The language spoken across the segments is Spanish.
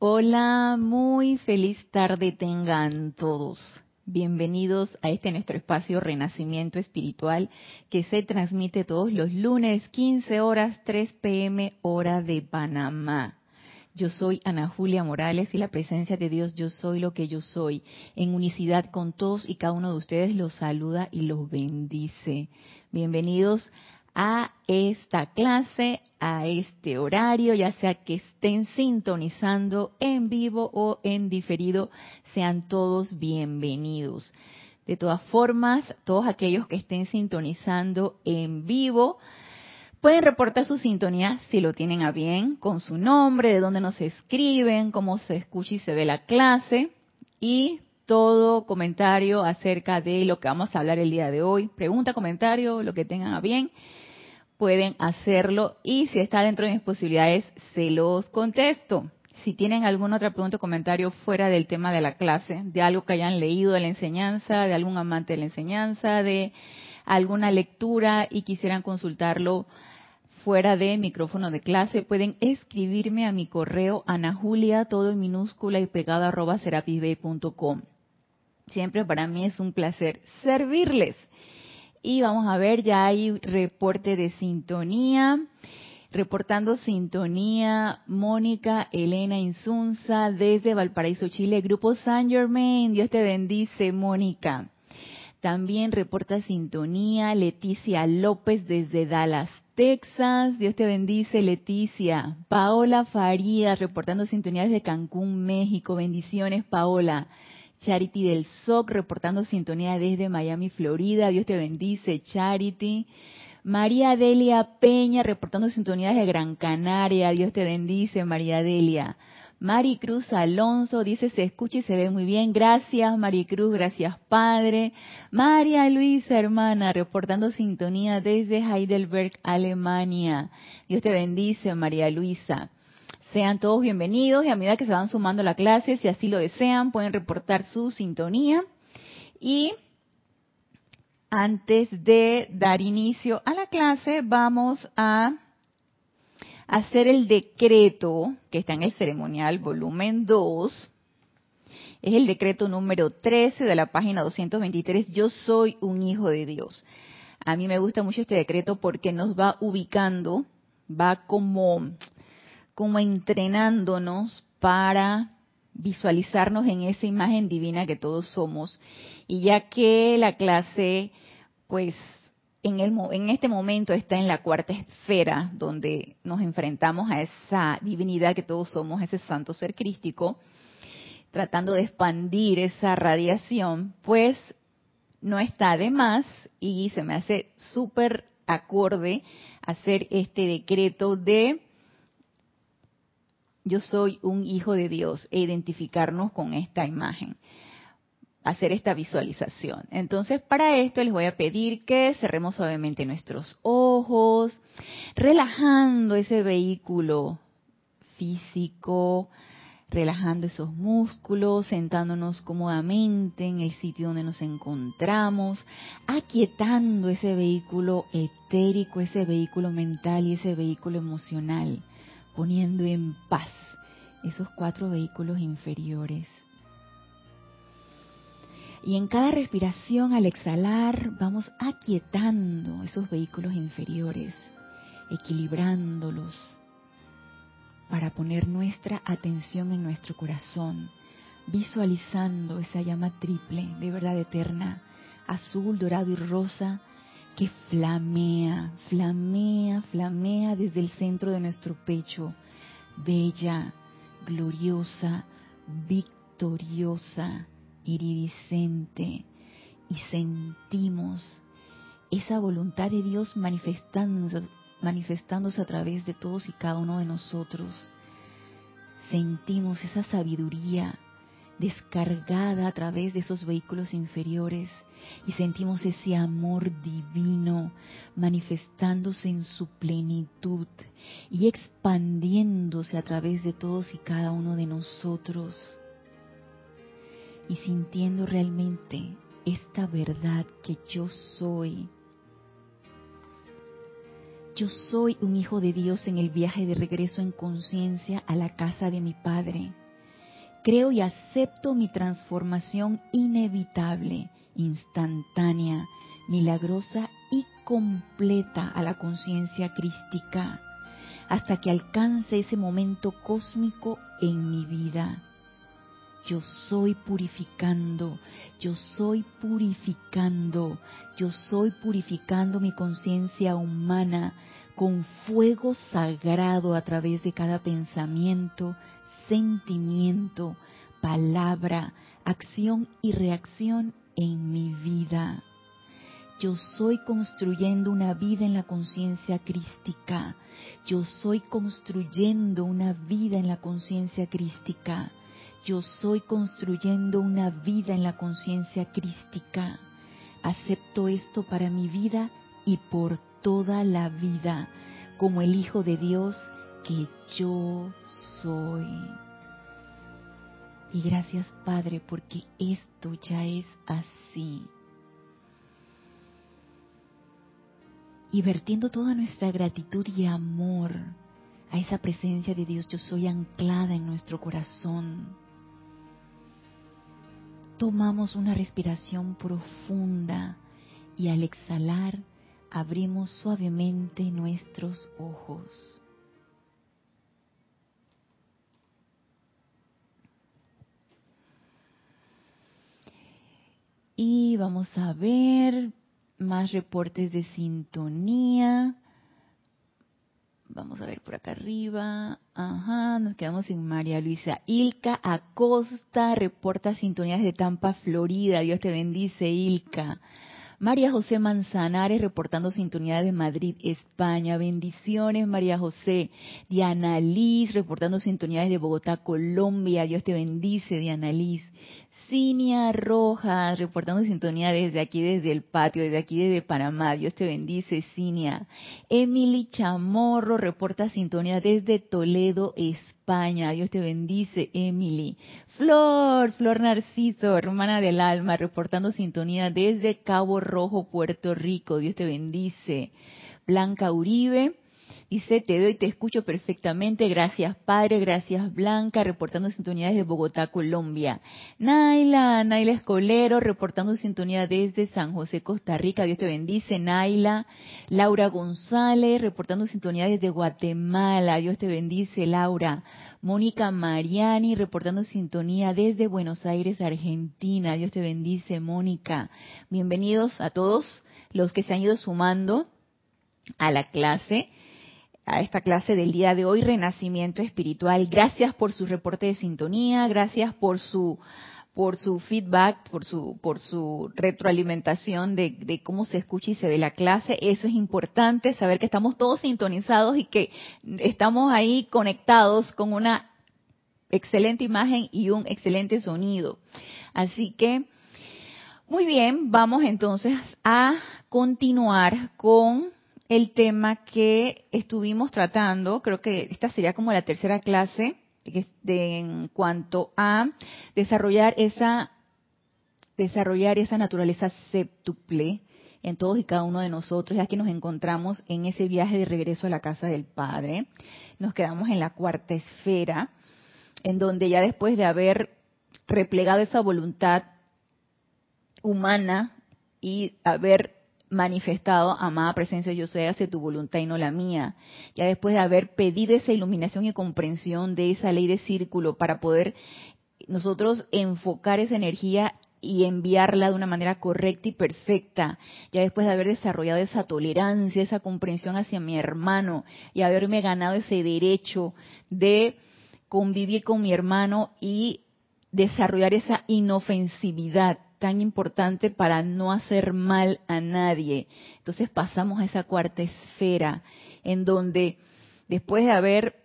Hola, muy feliz tarde tengan todos. Bienvenidos a este nuestro espacio Renacimiento Espiritual que se transmite todos los lunes 15 horas 3 pm hora de Panamá. Yo soy Ana Julia Morales y la presencia de Dios Yo soy lo que yo soy. En unicidad con todos y cada uno de ustedes los saluda y los bendice. Bienvenidos a esta clase, a este horario, ya sea que estén sintonizando en vivo o en diferido, sean todos bienvenidos. De todas formas, todos aquellos que estén sintonizando en vivo, pueden reportar su sintonía si lo tienen a bien, con su nombre, de dónde nos escriben, cómo se escucha y se ve la clase y todo comentario acerca de lo que vamos a hablar el día de hoy, pregunta, comentario, lo que tengan a bien, pueden hacerlo y si está dentro de mis posibilidades, se los contesto. Si tienen alguna otra pregunta o comentario fuera del tema de la clase, de algo que hayan leído de la enseñanza, de algún amante de la enseñanza, de alguna lectura y quisieran consultarlo fuera de micrófono de clase, pueden escribirme a mi correo anajulia, todo en minúscula y pegado arroba serapisbay.com. Siempre para mí es un placer servirles. Y vamos a ver, ya hay reporte de sintonía. Reportando sintonía, Mónica Elena Insunza desde Valparaíso, Chile, Grupo San Germain. Dios te bendice, Mónica. También reporta sintonía Leticia López desde Dallas, Texas. Dios te bendice, Leticia. Paola Farías reportando sintonía desde Cancún, México. Bendiciones, Paola. Charity del SOC reportando sintonía desde Miami, Florida. Dios te bendice, Charity. María Delia Peña reportando sintonía desde Gran Canaria. Dios te bendice, María Delia. Maricruz Alonso dice se escucha y se ve muy bien. Gracias Maricruz, gracias Padre. María Luisa hermana reportando sintonía desde Heidelberg, Alemania. Dios te bendice María Luisa. Sean todos bienvenidos y a medida que se van sumando a la clase, si así lo desean, pueden reportar su sintonía. Y antes de dar inicio a la clase, vamos a hacer el decreto que está en el ceremonial volumen 2. Es el decreto número 13 de la página 223. Yo soy un hijo de Dios. A mí me gusta mucho este decreto porque nos va ubicando, va como como entrenándonos para visualizarnos en esa imagen divina que todos somos. Y ya que la clase, pues, en, el, en este momento está en la cuarta esfera, donde nos enfrentamos a esa divinidad que todos somos, ese santo ser crístico, tratando de expandir esa radiación, pues no está de más y se me hace súper acorde hacer este decreto de yo soy un hijo de Dios e identificarnos con esta imagen, hacer esta visualización. Entonces, para esto les voy a pedir que cerremos suavemente nuestros ojos, relajando ese vehículo físico, relajando esos músculos, sentándonos cómodamente en el sitio donde nos encontramos, aquietando ese vehículo etérico, ese vehículo mental y ese vehículo emocional poniendo en paz esos cuatro vehículos inferiores. Y en cada respiración al exhalar vamos aquietando esos vehículos inferiores, equilibrándolos para poner nuestra atención en nuestro corazón, visualizando esa llama triple de verdad eterna, azul, dorado y rosa, que flamea, flamea, flamea desde el centro de nuestro pecho, bella, gloriosa, victoriosa, iridiscente, y sentimos esa voluntad de Dios manifestándose, manifestándose a través de todos y cada uno de nosotros. Sentimos esa sabiduría descargada a través de esos vehículos inferiores y sentimos ese amor divino manifestándose en su plenitud y expandiéndose a través de todos y cada uno de nosotros y sintiendo realmente esta verdad que yo soy. Yo soy un hijo de Dios en el viaje de regreso en conciencia a la casa de mi Padre Creo y acepto mi transformación inevitable, instantánea, milagrosa y completa a la conciencia crística, hasta que alcance ese momento cósmico en mi vida. Yo soy purificando, yo soy purificando, yo soy purificando mi conciencia humana con fuego sagrado a través de cada pensamiento, sentimiento, palabra, acción y reacción en mi vida. Yo soy construyendo una vida en la conciencia crística. Yo soy construyendo una vida en la conciencia crística. Yo soy construyendo una vida en la conciencia crística. Acepto esto para mi vida y por toda la vida como el Hijo de Dios que yo soy. Y gracias Padre porque esto ya es así. Y vertiendo toda nuestra gratitud y amor a esa presencia de Dios, yo soy anclada en nuestro corazón. Tomamos una respiración profunda y al exhalar abrimos suavemente nuestros ojos. Y vamos a ver más reportes de sintonía. Vamos a ver por acá arriba. Ajá, nos quedamos sin María Luisa. Ilka Acosta reporta sintonías de Tampa, Florida. Dios te bendice, Ilka. María José Manzanares reportando sintonía de Madrid, España. Bendiciones, María José. Diana Liz reportando sintonía de Bogotá, Colombia. Dios te bendice, Diana Liz. Cinia Rojas, reportando sintonía desde aquí, desde el patio, desde aquí, desde Panamá. Dios te bendice, Cinia. Emily Chamorro reporta sintonía desde Toledo, España. Dios te bendice, Emily. Flor, Flor Narciso, hermana del alma, reportando sintonía desde Cabo Rojo, Puerto Rico. Dios te bendice. Blanca Uribe, Dice, te veo y te escucho perfectamente. Gracias, Padre. Gracias, Blanca, reportando sintonía desde Bogotá, Colombia. Naila, Naila Escolero, reportando sintonía desde San José, Costa Rica. Dios te bendice, Naila. Laura González, reportando sintonía desde Guatemala. Dios te bendice, Laura. Mónica Mariani, reportando sintonía desde Buenos Aires, Argentina. Dios te bendice, Mónica. Bienvenidos a todos los que se han ido sumando a la clase a esta clase del día de hoy, Renacimiento Espiritual. Gracias por su reporte de sintonía, gracias por su por su feedback, por su por su retroalimentación de, de, cómo se escucha y se ve la clase. Eso es importante, saber que estamos todos sintonizados y que estamos ahí conectados con una excelente imagen y un excelente sonido. Así que, muy bien, vamos entonces a continuar con el tema que estuvimos tratando, creo que esta sería como la tercera clase, en cuanto a desarrollar esa desarrollar esa naturaleza séptuple en todos y cada uno de nosotros, ya que nos encontramos en ese viaje de regreso a la casa del Padre. Nos quedamos en la cuarta esfera, en donde ya después de haber replegado esa voluntad humana y haber manifestado, amada presencia, yo soy, hace tu voluntad y no la mía. Ya después de haber pedido esa iluminación y comprensión de esa ley de círculo para poder nosotros enfocar esa energía y enviarla de una manera correcta y perfecta, ya después de haber desarrollado esa tolerancia, esa comprensión hacia mi hermano y haberme ganado ese derecho de convivir con mi hermano y desarrollar esa inofensividad tan importante para no hacer mal a nadie. Entonces pasamos a esa cuarta esfera en donde después de haber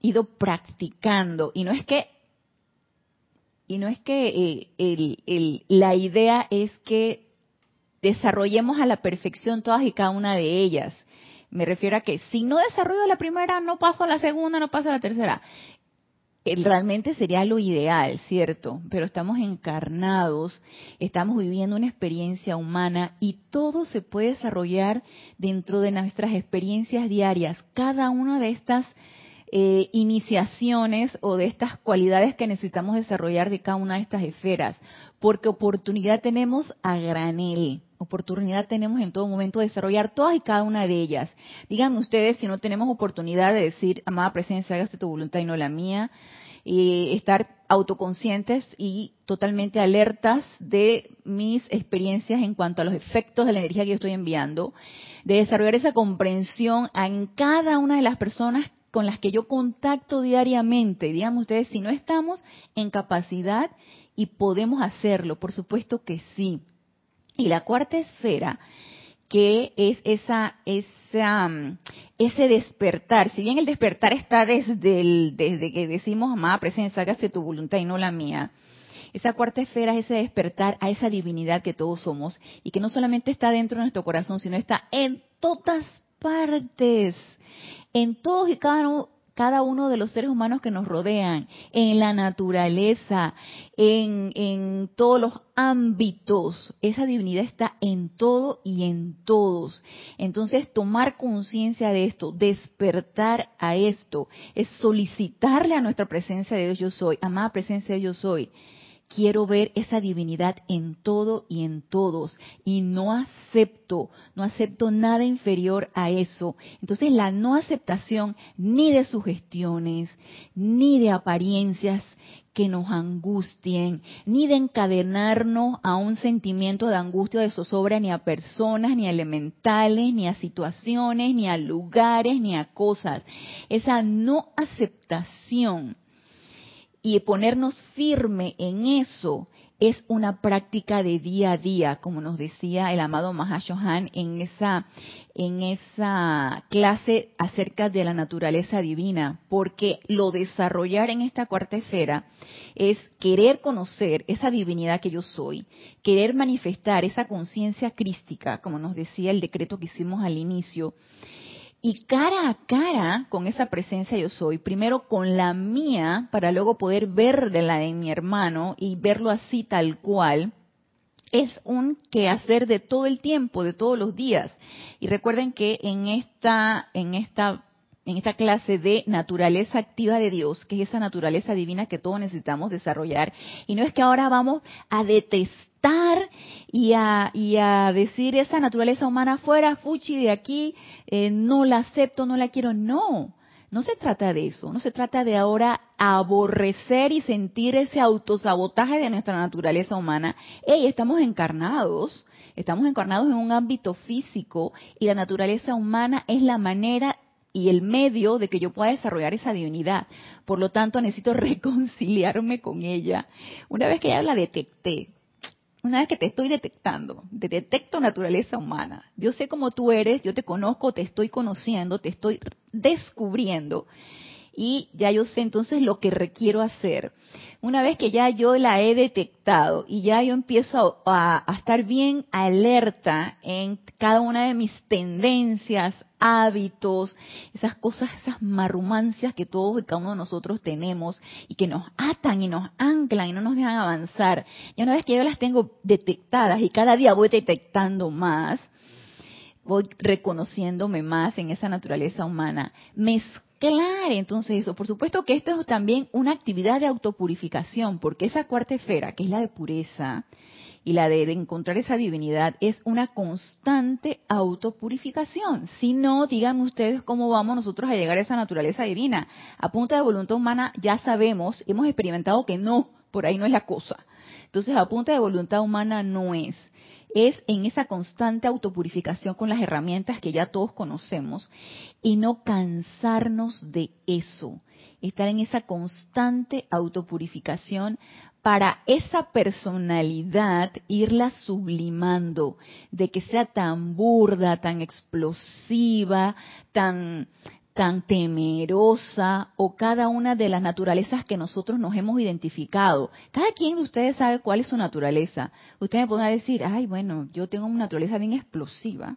ido practicando, y no es que y no es que eh, la idea es que desarrollemos a la perfección todas y cada una de ellas. Me refiero a que si no desarrollo la primera, no paso a la segunda, no paso a la tercera realmente sería lo ideal, ¿cierto? Pero estamos encarnados, estamos viviendo una experiencia humana y todo se puede desarrollar dentro de nuestras experiencias diarias. Cada una de estas eh, iniciaciones o de estas cualidades que necesitamos desarrollar de cada una de estas esferas, porque oportunidad tenemos a granel, oportunidad tenemos en todo momento de desarrollar todas y cada una de ellas. Díganme ustedes si no tenemos oportunidad de decir, amada presencia, hágase tu voluntad y no la mía, y estar autoconscientes y totalmente alertas de mis experiencias en cuanto a los efectos de la energía que yo estoy enviando, de desarrollar esa comprensión en cada una de las personas con las que yo contacto diariamente. Digamos ustedes, si no estamos en capacidad y podemos hacerlo, por supuesto que sí. Y la cuarta esfera, que es esa, esa, mm, ese despertar. Si bien el despertar está desde, el, desde que decimos, amada presencia, hágase tu voluntad y no la mía. Esa cuarta esfera es ese despertar a esa divinidad que todos somos y que no solamente está dentro de nuestro corazón, sino está en todas partes, en todos y cada uno, cada uno de los seres humanos que nos rodean, en la naturaleza, en, en, todos los ámbitos. Esa divinidad está en todo y en todos. Entonces, tomar conciencia de esto, despertar a esto, es solicitarle a nuestra presencia de Dios yo soy, amada presencia de Dios yo soy quiero ver esa divinidad en todo y en todos y no acepto, no acepto nada inferior a eso. Entonces la no aceptación ni de sugestiones, ni de apariencias que nos angustien, ni de encadenarnos a un sentimiento de angustia o de zozobra ni a personas, ni a elementales, ni a situaciones, ni a lugares, ni a cosas. Esa no aceptación y ponernos firme en eso es una práctica de día a día, como nos decía el amado Mahashohan en esa, en esa clase acerca de la naturaleza divina, porque lo desarrollar en esta cuarta esfera es querer conocer esa divinidad que yo soy, querer manifestar esa conciencia crística, como nos decía el decreto que hicimos al inicio, y cara a cara con esa presencia yo soy, primero con la mía, para luego poder ver de la de mi hermano y verlo así tal cual, es un quehacer de todo el tiempo, de todos los días. Y recuerden que en esta, en esta, en esta clase de naturaleza activa de Dios, que es esa naturaleza divina que todos necesitamos desarrollar, y no es que ahora vamos a detestar y a, y a decir esa naturaleza humana fuera, fuchi de aquí, eh, no la acepto, no la quiero. No, no se trata de eso, no se trata de ahora aborrecer y sentir ese autosabotaje de nuestra naturaleza humana. Hey, estamos encarnados, estamos encarnados en un ámbito físico y la naturaleza humana es la manera y el medio de que yo pueda desarrollar esa divinidad. Por lo tanto, necesito reconciliarme con ella. Una vez que ya la detecté, una vez que te estoy detectando, te detecto naturaleza humana, yo sé cómo tú eres, yo te conozco, te estoy conociendo, te estoy descubriendo y ya yo sé entonces lo que requiero hacer. Una vez que ya yo la he detectado y ya yo empiezo a, estar bien alerta en cada una de mis tendencias, hábitos, esas cosas, esas marrumancias que todos y cada uno de nosotros tenemos y que nos atan y nos anclan y no nos dejan avanzar. Y una vez que yo las tengo detectadas y cada día voy detectando más, voy reconociéndome más en esa naturaleza humana, me Claro, entonces eso. Por supuesto que esto es también una actividad de autopurificación, porque esa cuarta esfera, que es la de pureza y la de, encontrar esa divinidad, es una constante autopurificación. Si no, díganme ustedes cómo vamos nosotros a llegar a esa naturaleza divina. A punta de voluntad humana ya sabemos, hemos experimentado que no, por ahí no es la cosa. Entonces, a punta de voluntad humana no es es en esa constante autopurificación con las herramientas que ya todos conocemos y no cansarnos de eso, estar en esa constante autopurificación para esa personalidad irla sublimando, de que sea tan burda, tan explosiva, tan tan temerosa o cada una de las naturalezas que nosotros nos hemos identificado. Cada quien de ustedes sabe cuál es su naturaleza. Ustedes me pueden decir, ay, bueno, yo tengo una naturaleza bien explosiva,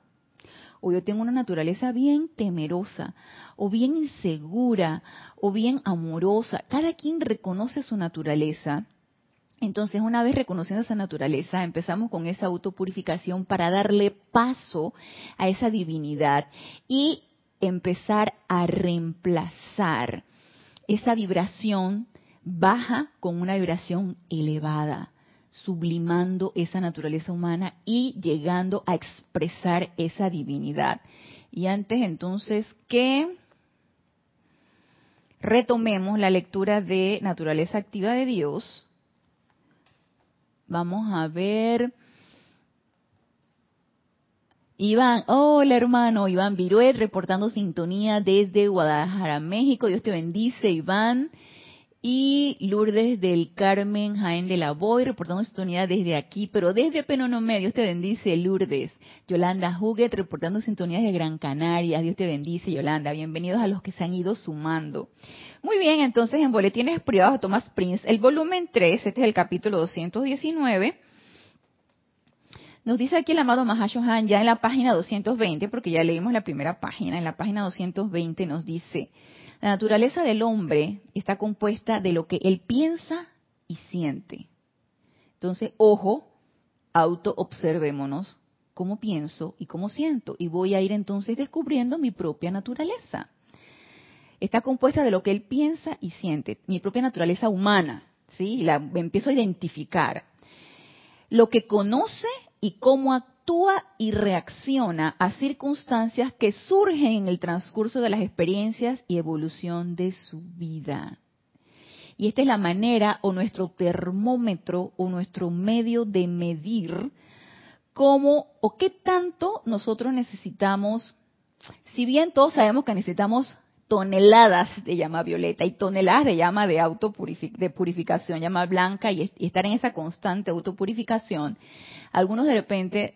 o yo tengo una naturaleza bien temerosa, o bien insegura, o bien amorosa. Cada quien reconoce su naturaleza. Entonces, una vez reconociendo esa naturaleza, empezamos con esa autopurificación para darle paso a esa divinidad y empezar a reemplazar esa vibración baja con una vibración elevada, sublimando esa naturaleza humana y llegando a expresar esa divinidad. Y antes entonces que retomemos la lectura de naturaleza activa de Dios, vamos a ver Iván, hola hermano, Iván Viruet, reportando sintonía desde Guadalajara, México. Dios te bendice, Iván. Y Lourdes del Carmen Jaén de la Boy, reportando sintonía desde aquí, pero desde Penonomé. Dios te bendice, Lourdes. Yolanda Huguet, reportando sintonía de Gran Canaria. Dios te bendice, Yolanda. Bienvenidos a los que se han ido sumando. Muy bien, entonces en Boletines Privados de Thomas Prince, el volumen 3, este es el capítulo 219 nos dice aquí el amado Mahashohan ya en la página 220, porque ya leímos la primera página, en la página 220 nos dice, la naturaleza del hombre está compuesta de lo que él piensa y siente. Entonces, ojo, auto-observémonos cómo pienso y cómo siento. Y voy a ir entonces descubriendo mi propia naturaleza. Está compuesta de lo que él piensa y siente, mi propia naturaleza humana. ¿sí? La empiezo a identificar. Lo que conoce y cómo actúa y reacciona a circunstancias que surgen en el transcurso de las experiencias y evolución de su vida. Y esta es la manera o nuestro termómetro o nuestro medio de medir cómo o qué tanto nosotros necesitamos, si bien todos sabemos que necesitamos toneladas de llama violeta y toneladas de llama de de purificación, llama blanca y, estar en esa constante autopurificación, algunos de repente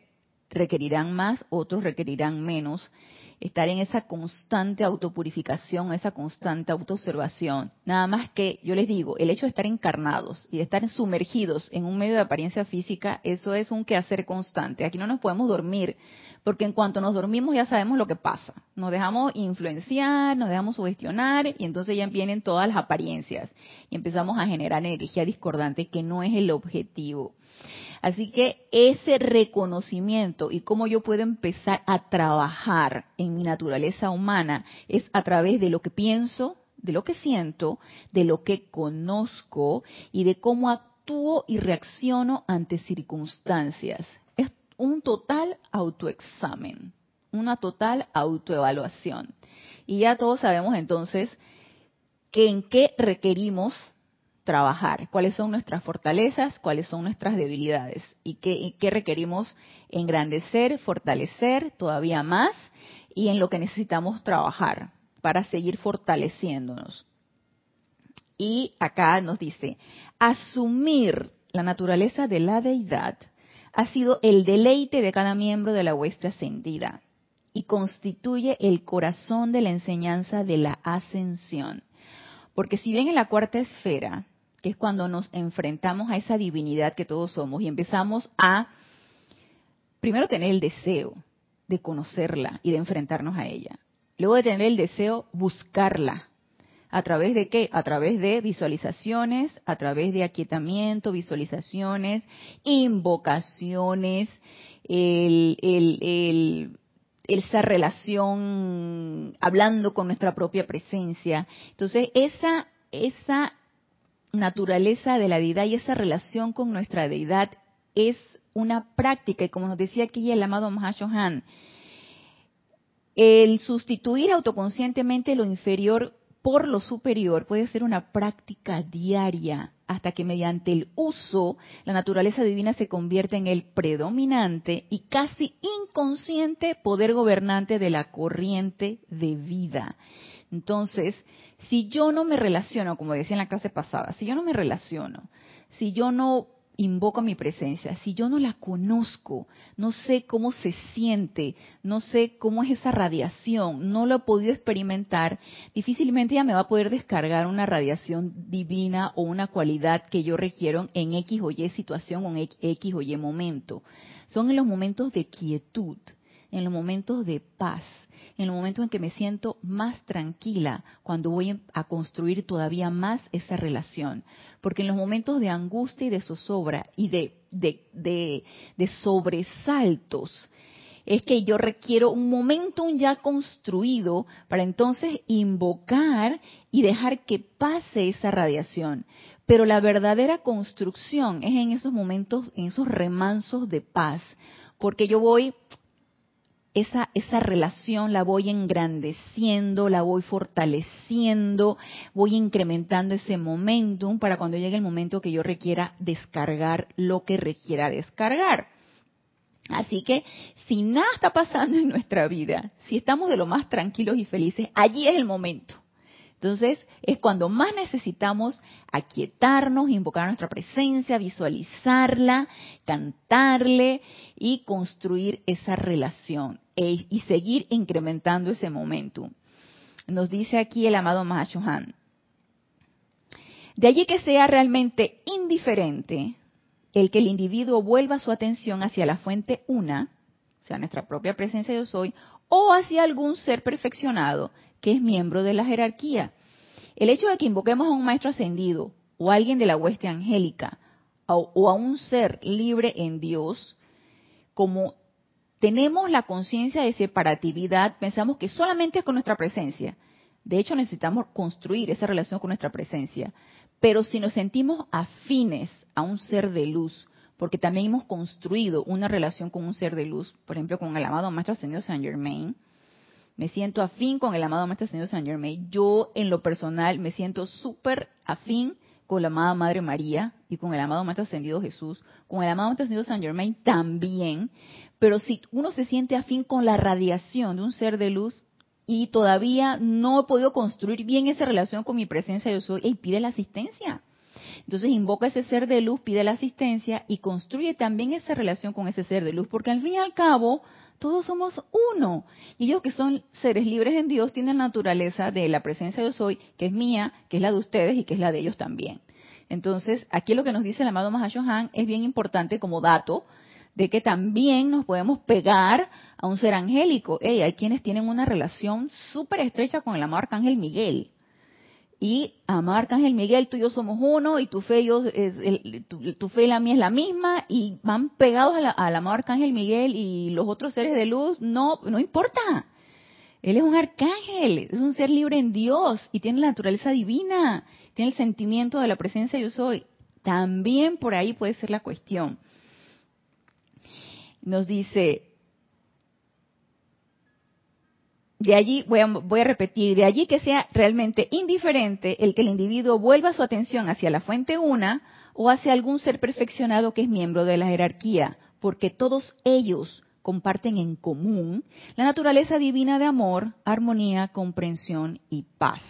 requerirán más, otros requerirán menos. Estar en esa constante autopurificación, esa constante autoobservación. Nada más que, yo les digo, el hecho de estar encarnados y de estar sumergidos en un medio de apariencia física, eso es un quehacer constante. Aquí no nos podemos dormir, porque en cuanto nos dormimos ya sabemos lo que pasa. Nos dejamos influenciar, nos dejamos sugestionar y entonces ya vienen todas las apariencias y empezamos a generar energía discordante que no es el objetivo. Así que ese reconocimiento y cómo yo puedo empezar a trabajar en mi naturaleza humana es a través de lo que pienso, de lo que siento, de lo que conozco y de cómo actúo y reacciono ante circunstancias. Un total autoexamen, una total autoevaluación. Y ya todos sabemos entonces que en qué requerimos trabajar, cuáles son nuestras fortalezas, cuáles son nuestras debilidades y qué, requerimos engrandecer, fortalecer todavía más y en lo que necesitamos trabajar para seguir fortaleciéndonos. Y acá nos dice, asumir la naturaleza de la deidad ha sido el deleite de cada miembro de la hueste ascendida y constituye el corazón de la enseñanza de la ascensión. Porque si bien en la cuarta esfera que es cuando nos enfrentamos a esa divinidad que todos somos y empezamos a, primero, tener el deseo de conocerla y de enfrentarnos a ella. Luego de tener el deseo, buscarla. ¿A través de qué? A través de visualizaciones, a través de aquietamiento, visualizaciones, invocaciones, esa relación hablando con nuestra propia presencia. Entonces, esa, esa naturaleza de la deidad y esa relación con nuestra deidad es una práctica, y como nos decía aquí el amado Mahashohan, el sustituir autoconscientemente lo inferior por lo superior puede ser una práctica diaria hasta que mediante el uso la naturaleza divina se convierte en el predominante y casi inconsciente poder gobernante de la corriente de vida. Entonces, si yo no me relaciono, como decía en la clase pasada, si yo no me relaciono, si yo no invoco mi presencia, si yo no la conozco, no sé cómo se siente, no sé cómo es esa radiación, no lo he podido experimentar, difícilmente ya me va a poder descargar una radiación divina o una cualidad que yo requiero en X o Y situación o en X o Y momento. Son en los momentos de quietud, en los momentos de paz, en el momento en que me siento más tranquila, cuando voy a construir todavía más esa relación. Porque en los momentos de angustia y de zozobra y de, de, de, sobresaltos, es que yo requiero un momentum ya construido para entonces invocar y dejar que pase esa radiación. Pero la verdadera construcción es en esos momentos, en esos remansos de paz, porque yo voy esa, esa relación la voy engrandeciendo, la voy fortaleciendo, voy incrementando ese momentum para cuando llegue el momento que yo requiera descargar lo que requiera descargar. Así que si nada está pasando en nuestra vida, si estamos de lo más tranquilos y felices, allí es el momento. Entonces es cuando más necesitamos aquietarnos, invocar nuestra presencia, visualizarla, cantarle y construir esa relación e, y seguir incrementando ese momentum. Nos dice aquí el amado Mahashohan. De allí que sea realmente indiferente el que el individuo vuelva su atención hacia la fuente una, o sea, nuestra propia presencia yo soy, o hacia algún ser perfeccionado que es miembro de la jerarquía. El hecho de que invoquemos a un maestro ascendido o a alguien de la hueste angélica o, a un ser libre en Dios, como tenemos la conciencia de separatividad, pensamos que solamente es con nuestra presencia. De hecho, necesitamos construir esa relación con nuestra presencia. Pero si nos sentimos afines a un ser de luz, porque también hemos construido una relación con un ser de luz, por ejemplo, con el amado Maestro Ascendido Saint Germain, me siento afín con el amado Maestro Señor Saint Germain. Yo, en lo personal, me siento súper afín con la amada Madre María y con el amado Maestro Ascendido Jesús, con el amado Maestro Ascendido Saint Germain también. Pero si uno se siente afín con la radiación de un ser de luz y todavía no he podido construir bien esa relación con mi presencia, yo soy, y pide la asistencia. Entonces invoca ese ser de luz, pide la asistencia y construye también esa relación con ese ser de luz, porque al fin y al cabo todos somos uno. Y ellos que son seres libres en Dios tienen la naturaleza de la presencia de yo soy, que es mía, que es la de ustedes y que es la de ellos también. Entonces, aquí lo que nos dice el amado Mahashohan es bien importante como dato de que también nos podemos pegar a un ser angélico. hay quienes tienen una relación súper estrecha con el amado Arcángel Miguel y amar Arcángel Miguel, tú y yo somos uno, y tu fe, yo, tu, fe y la mía es la misma, y van pegados a la, amado Arcángel Miguel y los otros seres de luz, no, no importa. Él es un arcángel, es un ser libre en Dios y tiene la naturaleza divina, tiene el sentimiento de la presencia yo soy. También por ahí puede ser la cuestión. Nos dice, de allí, voy a, repetir, de allí que sea realmente indiferente el que el individuo vuelva su atención hacia la fuente una o hacia algún ser perfeccionado que es miembro de la jerarquía, porque todos ellos comparten en común la naturaleza divina de amor, armonía, comprensión y paz.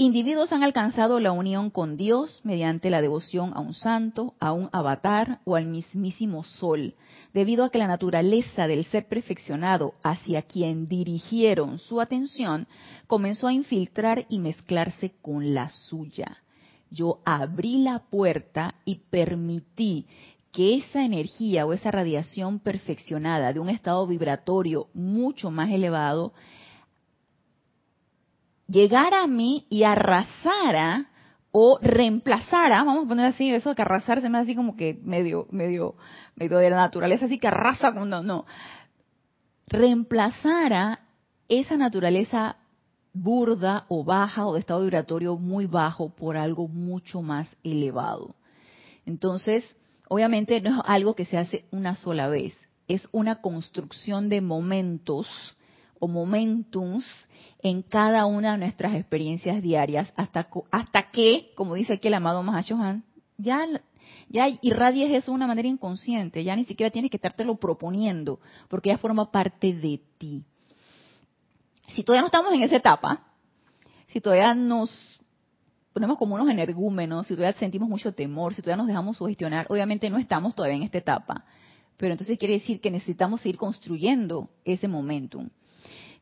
Individuos han alcanzado la unión con Dios mediante la devoción a un santo, a un avatar o al mismísimo sol, debido a que la naturaleza del ser perfeccionado hacia quien dirigieron su atención comenzó a infiltrar y mezclarse con la suya. Yo abrí la puerta y permití que esa energía o esa radiación perfeccionada de un estado vibratorio mucho más elevado llegara a mí y arrasara o reemplazara, vamos a poner así, eso que arrasar se me hace así como que medio, medio, medio de la naturaleza, así que arrasa con no, no, reemplazara esa naturaleza burda o baja o de estado vibratorio muy bajo por algo mucho más elevado. Entonces, obviamente no es algo que se hace una sola vez, es una construcción de momentos o momentums en cada una de nuestras experiencias diarias hasta, hasta que, como dice aquí el amado Mahashohan, ya, ya irradies eso de una manera inconsciente, ya ni siquiera tienes que estártelo proponiendo, porque ya forma parte de ti. Si todavía no estamos en esa etapa, si todavía nos ponemos como unos energúmenos, si todavía sentimos mucho temor, si todavía nos dejamos sugestionar, obviamente no estamos todavía en esta etapa. Pero entonces quiere decir que necesitamos seguir construyendo ese momentum.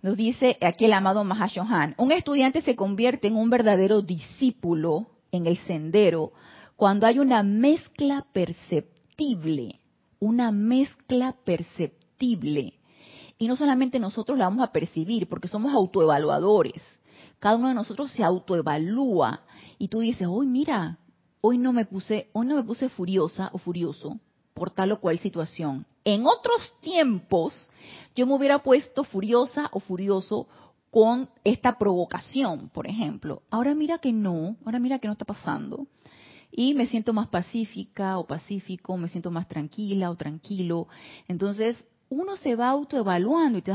Nos dice aquí el amado Mahashohan, un estudiante se convierte en un verdadero discípulo en el sendero cuando hay una mezcla perceptible, una mezcla perceptible. Y no solamente nosotros la vamos a percibir, porque somos autoevaluadores. Cada uno de nosotros se autoevalúa y tú dices, hoy mira, hoy no me puse, hoy no me puse furiosa o furioso por tal o cual situación en otros tiempos yo me hubiera puesto furiosa o furioso con esta provocación, por ejemplo. Ahora mira que no, ahora mira que no está pasando. Y me siento más pacífica o pacífico, me siento más tranquila o tranquilo. Entonces, uno se va autoevaluando y te,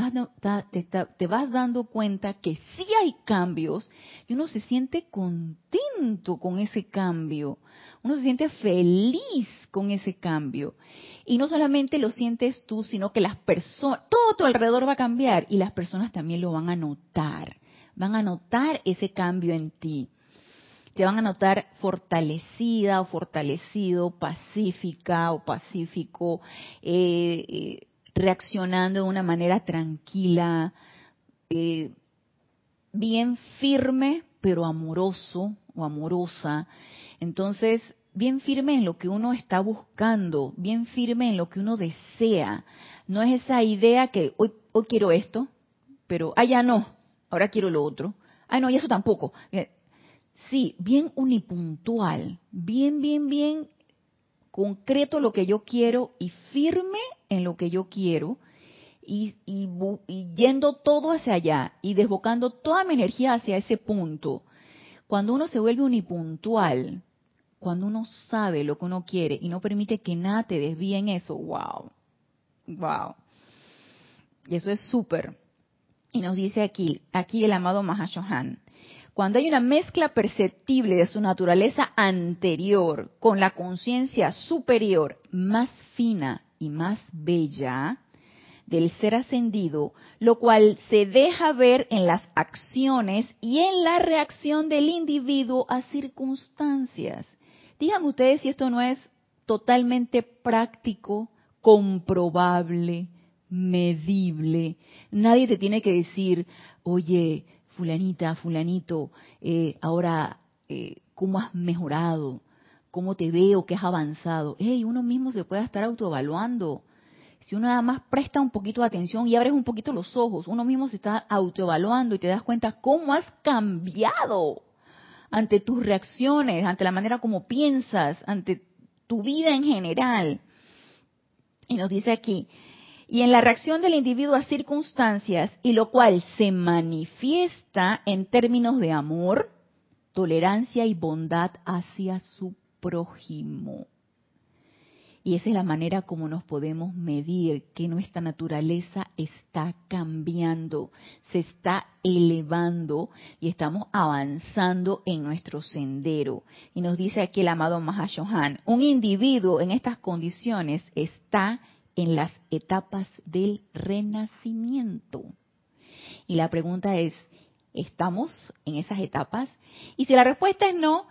te, vas dando cuenta que sí hay cambios y uno se siente contento con ese cambio, uno se siente feliz con ese cambio. Y no solamente lo sientes tú, sino que las personas, todo tu alrededor va a cambiar y las personas también lo van a notar, van a notar ese cambio en ti. Te van a notar fortalecida o fortalecido, pacífica o pacífico, eh, eh reaccionando de una manera tranquila, eh, bien firme, pero amoroso o amorosa. Entonces, bien firme en lo que uno está buscando, bien firme en lo que uno desea. No es esa idea que hoy, hoy quiero esto, pero ah, no, ahora quiero lo otro. Ay, no, y eso tampoco. Eh, sí, bien unipuntual, bien, bien, bien concreto lo que yo quiero y firme en lo que yo quiero y, yendo todo hacia allá y desbocando toda mi energía hacia ese punto. Cuando uno se vuelve unipuntual, cuando uno sabe lo que uno quiere y no permite que nada te desvíe en eso, wow, wow. Y eso es súper. Y nos dice aquí, aquí el amado Mahashohan, cuando hay una mezcla perceptible de su naturaleza anterior con la conciencia superior más fina y más bella del ser ascendido, lo cual se deja ver en las acciones y en la reacción del individuo a circunstancias. Díganme ustedes si esto no es totalmente práctico, comprobable, medible. Nadie te tiene que decir, oye, fulanita, fulanito, eh, ahora, eh, ¿cómo has mejorado? ¿Cómo te veo? ¿Qué has avanzado? Hey, uno mismo se puede estar autoevaluando. Si uno nada más presta un poquito de atención y abres un poquito los ojos, uno mismo se está autoevaluando y te das cuenta cómo has cambiado ante tus reacciones, ante la manera como piensas, ante tu vida en general. Y nos dice aquí, y en la reacción del individuo a circunstancias, y lo cual se manifiesta en términos de amor, tolerancia y bondad hacia su prójimo. Y esa es la manera como nos podemos medir que nuestra naturaleza está cambiando, se está elevando y estamos avanzando en nuestro sendero. Y nos dice aquí el amado Mahashohan, un individuo en estas condiciones está en las etapas del renacimiento. Y la pregunta es, ¿estamos en esas etapas? Y si la respuesta es no,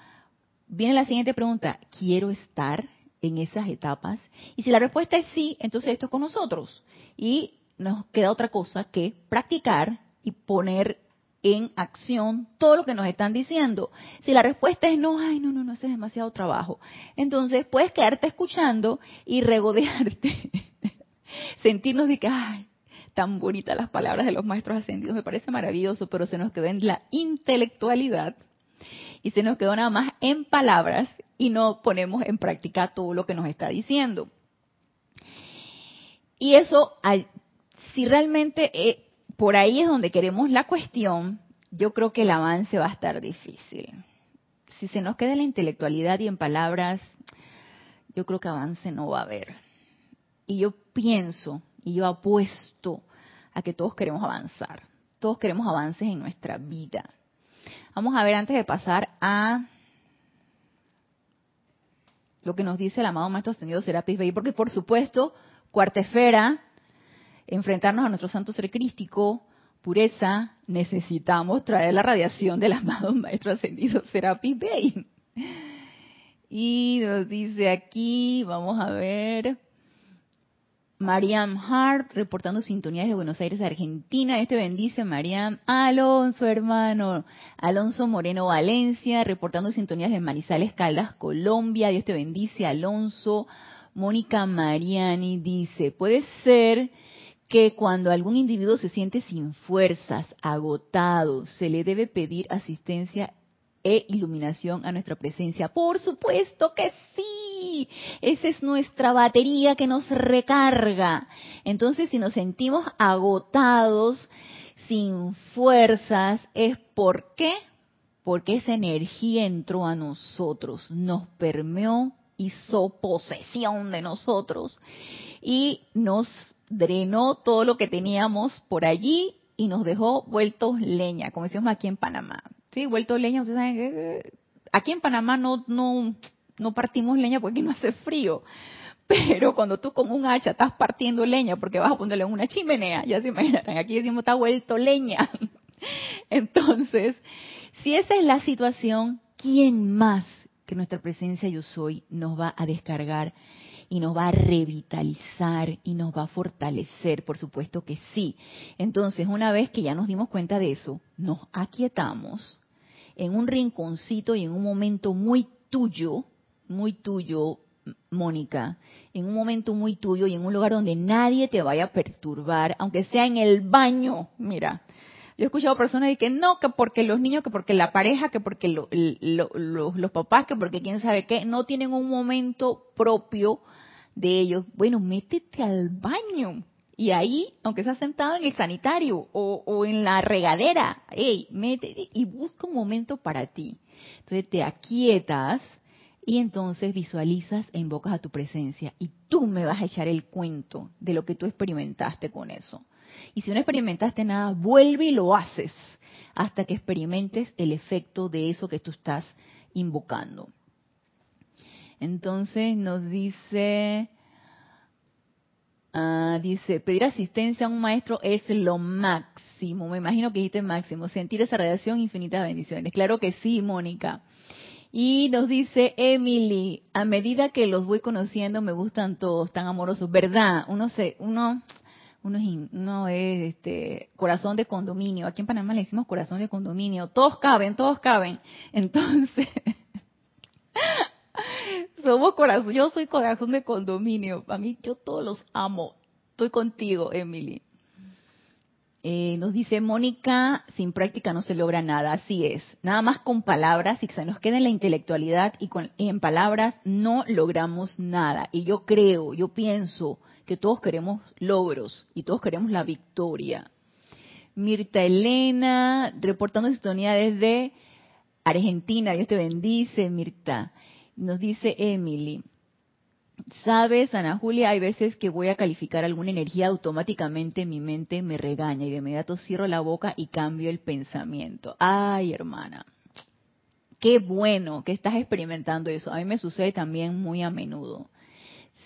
viene la siguiente pregunta, ¿quiero estar en esas etapas? Y si la respuesta es sí, entonces esto es con nosotros. Y nos queda otra cosa que practicar y poner en acción todo lo que nos están diciendo. Si la respuesta es no, ay, no, no, no, ese es demasiado trabajo. Entonces puedes quedarte escuchando y regodearte sentirnos de que, ay, tan bonitas las palabras de los maestros ascendidos, me parece maravilloso, pero se nos quedó en la intelectualidad y se nos quedó nada más en palabras y no ponemos en práctica todo lo que nos está diciendo. Y eso, si realmente eh, por ahí es donde queremos la cuestión, yo creo que el avance va a estar difícil. Si se nos queda en la intelectualidad y en palabras, yo creo que avance no va a haber. Y yo pienso y yo apuesto a que todos queremos avanzar. Todos queremos avances en nuestra vida. Vamos a ver antes de pasar a lo que nos dice el amado Maestro Ascendido Serapis Bey, porque por supuesto, cuarta esfera, enfrentarnos a nuestro santo ser crístico, pureza, necesitamos traer la radiación del amado Maestro Ascendido Serapis Bey. Y nos dice aquí, vamos a ver, Mariam Hart, reportando sintonías de Buenos Aires, Argentina. Este bendice Mariam. Alonso, hermano. Alonso Moreno Valencia, reportando sintonías de Manizales Caldas, Colombia. Dios te bendice, Alonso. Mónica Mariani dice, puede ser que cuando algún individuo se siente sin fuerzas, agotado, se le debe pedir asistencia e iluminación a nuestra presencia. Por supuesto que sí esa es nuestra batería que nos recarga. Entonces, si nos sentimos agotados, sin fuerzas, es por qué? Porque esa energía entró a nosotros, nos permeó, hizo posesión de nosotros y nos drenó todo lo que teníamos por allí y nos dejó vueltos leña, como decimos aquí en Panamá. Sí, vueltos leña, ustedes saben que aquí en Panamá no, no, no partimos leña porque aquí no hace frío. Pero cuando tú con un hacha estás partiendo leña porque vas a ponerle una chimenea, ya se imaginarán, aquí decimos está vuelto leña. Entonces, si esa es la situación, ¿quién más que nuestra presencia yo soy nos va a descargar y nos va a revitalizar y nos va a fortalecer? Por supuesto que sí. Entonces, una vez que ya nos dimos cuenta de eso, nos aquietamos en un rinconcito y en un momento muy tuyo, muy tuyo, Mónica, en un momento muy tuyo y en un lugar donde nadie te vaya a perturbar, aunque sea en el baño. Mira, yo he escuchado personas que no, que porque los niños, que porque la pareja, que porque los papás, que porque quién sabe qué, no tienen un momento propio de ellos. Bueno, métete al baño. Y ahí, aunque seas sentado en el sanitario o, o en la regadera, hey, métete y busca un momento para ti. Entonces te aquietas y entonces visualizas e invocas a tu presencia y tú me vas a echar el cuento de lo que tú experimentaste con eso. Y si no experimentaste nada, vuelve y lo haces hasta que experimentes el efecto de eso que tú estás invocando. Entonces nos dice, uh, dice, pedir asistencia a un maestro es lo máximo. Me imagino que dijiste máximo, sentir esa radiación, infinitas bendiciones. Claro que sí, Mónica. Y nos dice Emily, a medida que los voy conociendo me gustan todos, tan amorosos, ¿verdad? Uno se, uno, uno es, uno es este corazón de condominio. Aquí en Panamá le decimos corazón de condominio. Todos caben, todos caben. Entonces, somos corazón. Yo soy corazón de condominio. A mí yo todos los amo. Estoy contigo, Emily. Eh, nos dice Mónica, sin práctica no se logra nada, así es. Nada más con palabras, y que se nos quede en la intelectualidad y, con, en palabras no logramos nada. Y yo creo, yo pienso que todos queremos logros y todos queremos la victoria. Mirta Elena, reportando sintonía desde Argentina, Dios te bendice, Mirta. Nos dice Emily, Sabes, Ana Julia, hay veces que voy a calificar alguna energía automáticamente mi mente me regaña y de inmediato cierro la boca y cambio el pensamiento. Ay, hermana, qué bueno que estás experimentando eso. A mí me sucede también muy a menudo.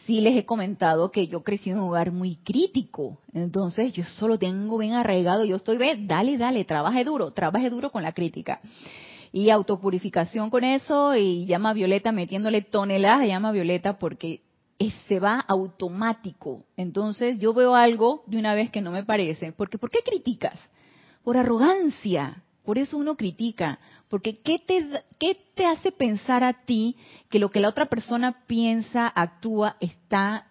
Sí les he comentado que yo crecí en un hogar muy crítico, entonces yo solo tengo bien arraigado, yo estoy, ve, dale, dale, trabaje duro, trabaje duro con la crítica y autopurificación con eso y llama Violeta metiéndole toneladas llama a Violeta porque se va automático. Entonces yo veo algo de una vez que no me parece. Porque ¿por qué criticas? Por arrogancia. Por eso uno critica. Porque ¿qué te, ¿qué te hace pensar a ti que lo que la otra persona piensa, actúa, está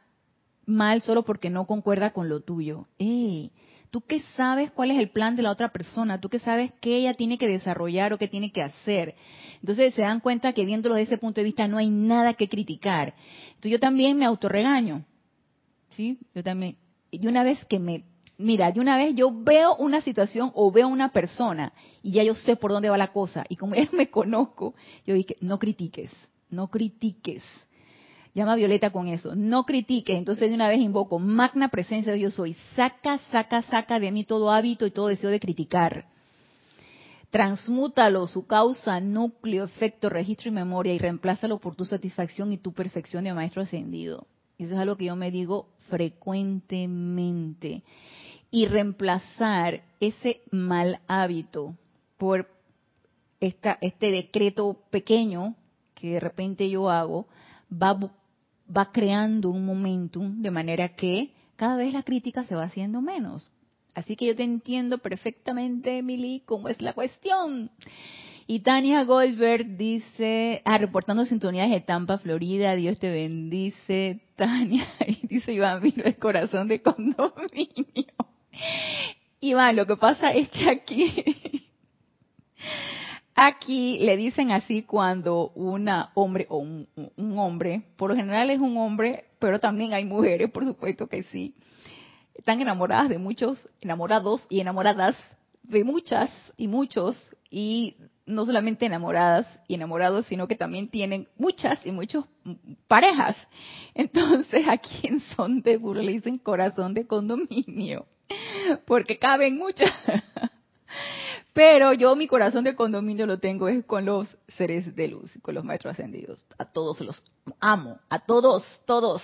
mal solo porque no concuerda con lo tuyo? ¡Ey! Tú qué sabes cuál es el plan de la otra persona, tú qué sabes qué ella tiene que desarrollar o qué tiene que hacer. Entonces se dan cuenta que viéndolo desde ese punto de vista no hay nada que criticar. Entonces yo también me autorregaño. ¿Sí? Yo también. Y una vez que me mira, de una vez yo veo una situación o veo una persona y ya yo sé por dónde va la cosa. Y como ya me conozco, yo dije, no critiques, no critiques. Llama a Violeta con eso. No critiques. Entonces de una vez invoco, magna presencia de Dios soy. Saca, saca, saca de mí todo hábito y todo deseo de criticar. Transmútalo, su causa, núcleo, efecto, registro y memoria y reemplázalo por tu satisfacción y tu perfección de maestro ascendido. Eso es algo que yo me digo frecuentemente. Y reemplazar ese mal hábito por este decreto pequeño que de repente yo hago, va va creando un momentum de manera que cada vez la crítica se va haciendo menos. Así que yo te entiendo perfectamente, Emily, cómo es la cuestión. Y Tania Goldberg dice, ah, reportando sintonías de Tampa, Florida, Dios te bendice, Tania. Y dice Iván, miro el corazón de condominio. Iván, lo que pasa es que aquí, Aquí le dicen así cuando una hombre o un, hombre, por lo general es un hombre, pero también hay mujeres, por supuesto que sí, están enamoradas de muchos, enamorados y enamoradas de muchas y muchos, y no solamente enamoradas y enamorados, sino que también tienen muchas y muchos parejas. Entonces, aquí en Son de Burro le dicen corazón de condominio, porque caben muchas. Pero yo mi corazón de condominio lo tengo es con los seres de luz, con los maestros ascendidos. A todos los amo, a todos, todos.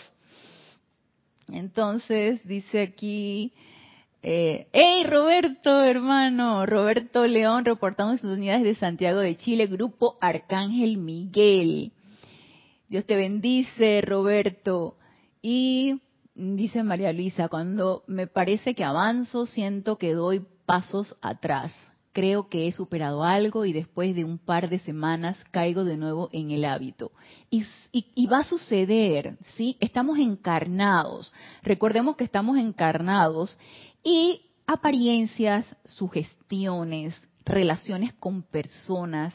Entonces dice aquí, eh, hey Roberto, hermano, Roberto León, reportando sus unidades de Santiago de Chile, Grupo Arcángel Miguel. Dios te bendice, Roberto. Y dice María Luisa, cuando me parece que avanzo, siento que doy pasos atrás creo que he superado algo y después de un par de semanas caigo de nuevo en el hábito. Y, va a suceder, ¿sí? Estamos encarnados. Recordemos que estamos encarnados y apariencias, sugestiones, relaciones con personas,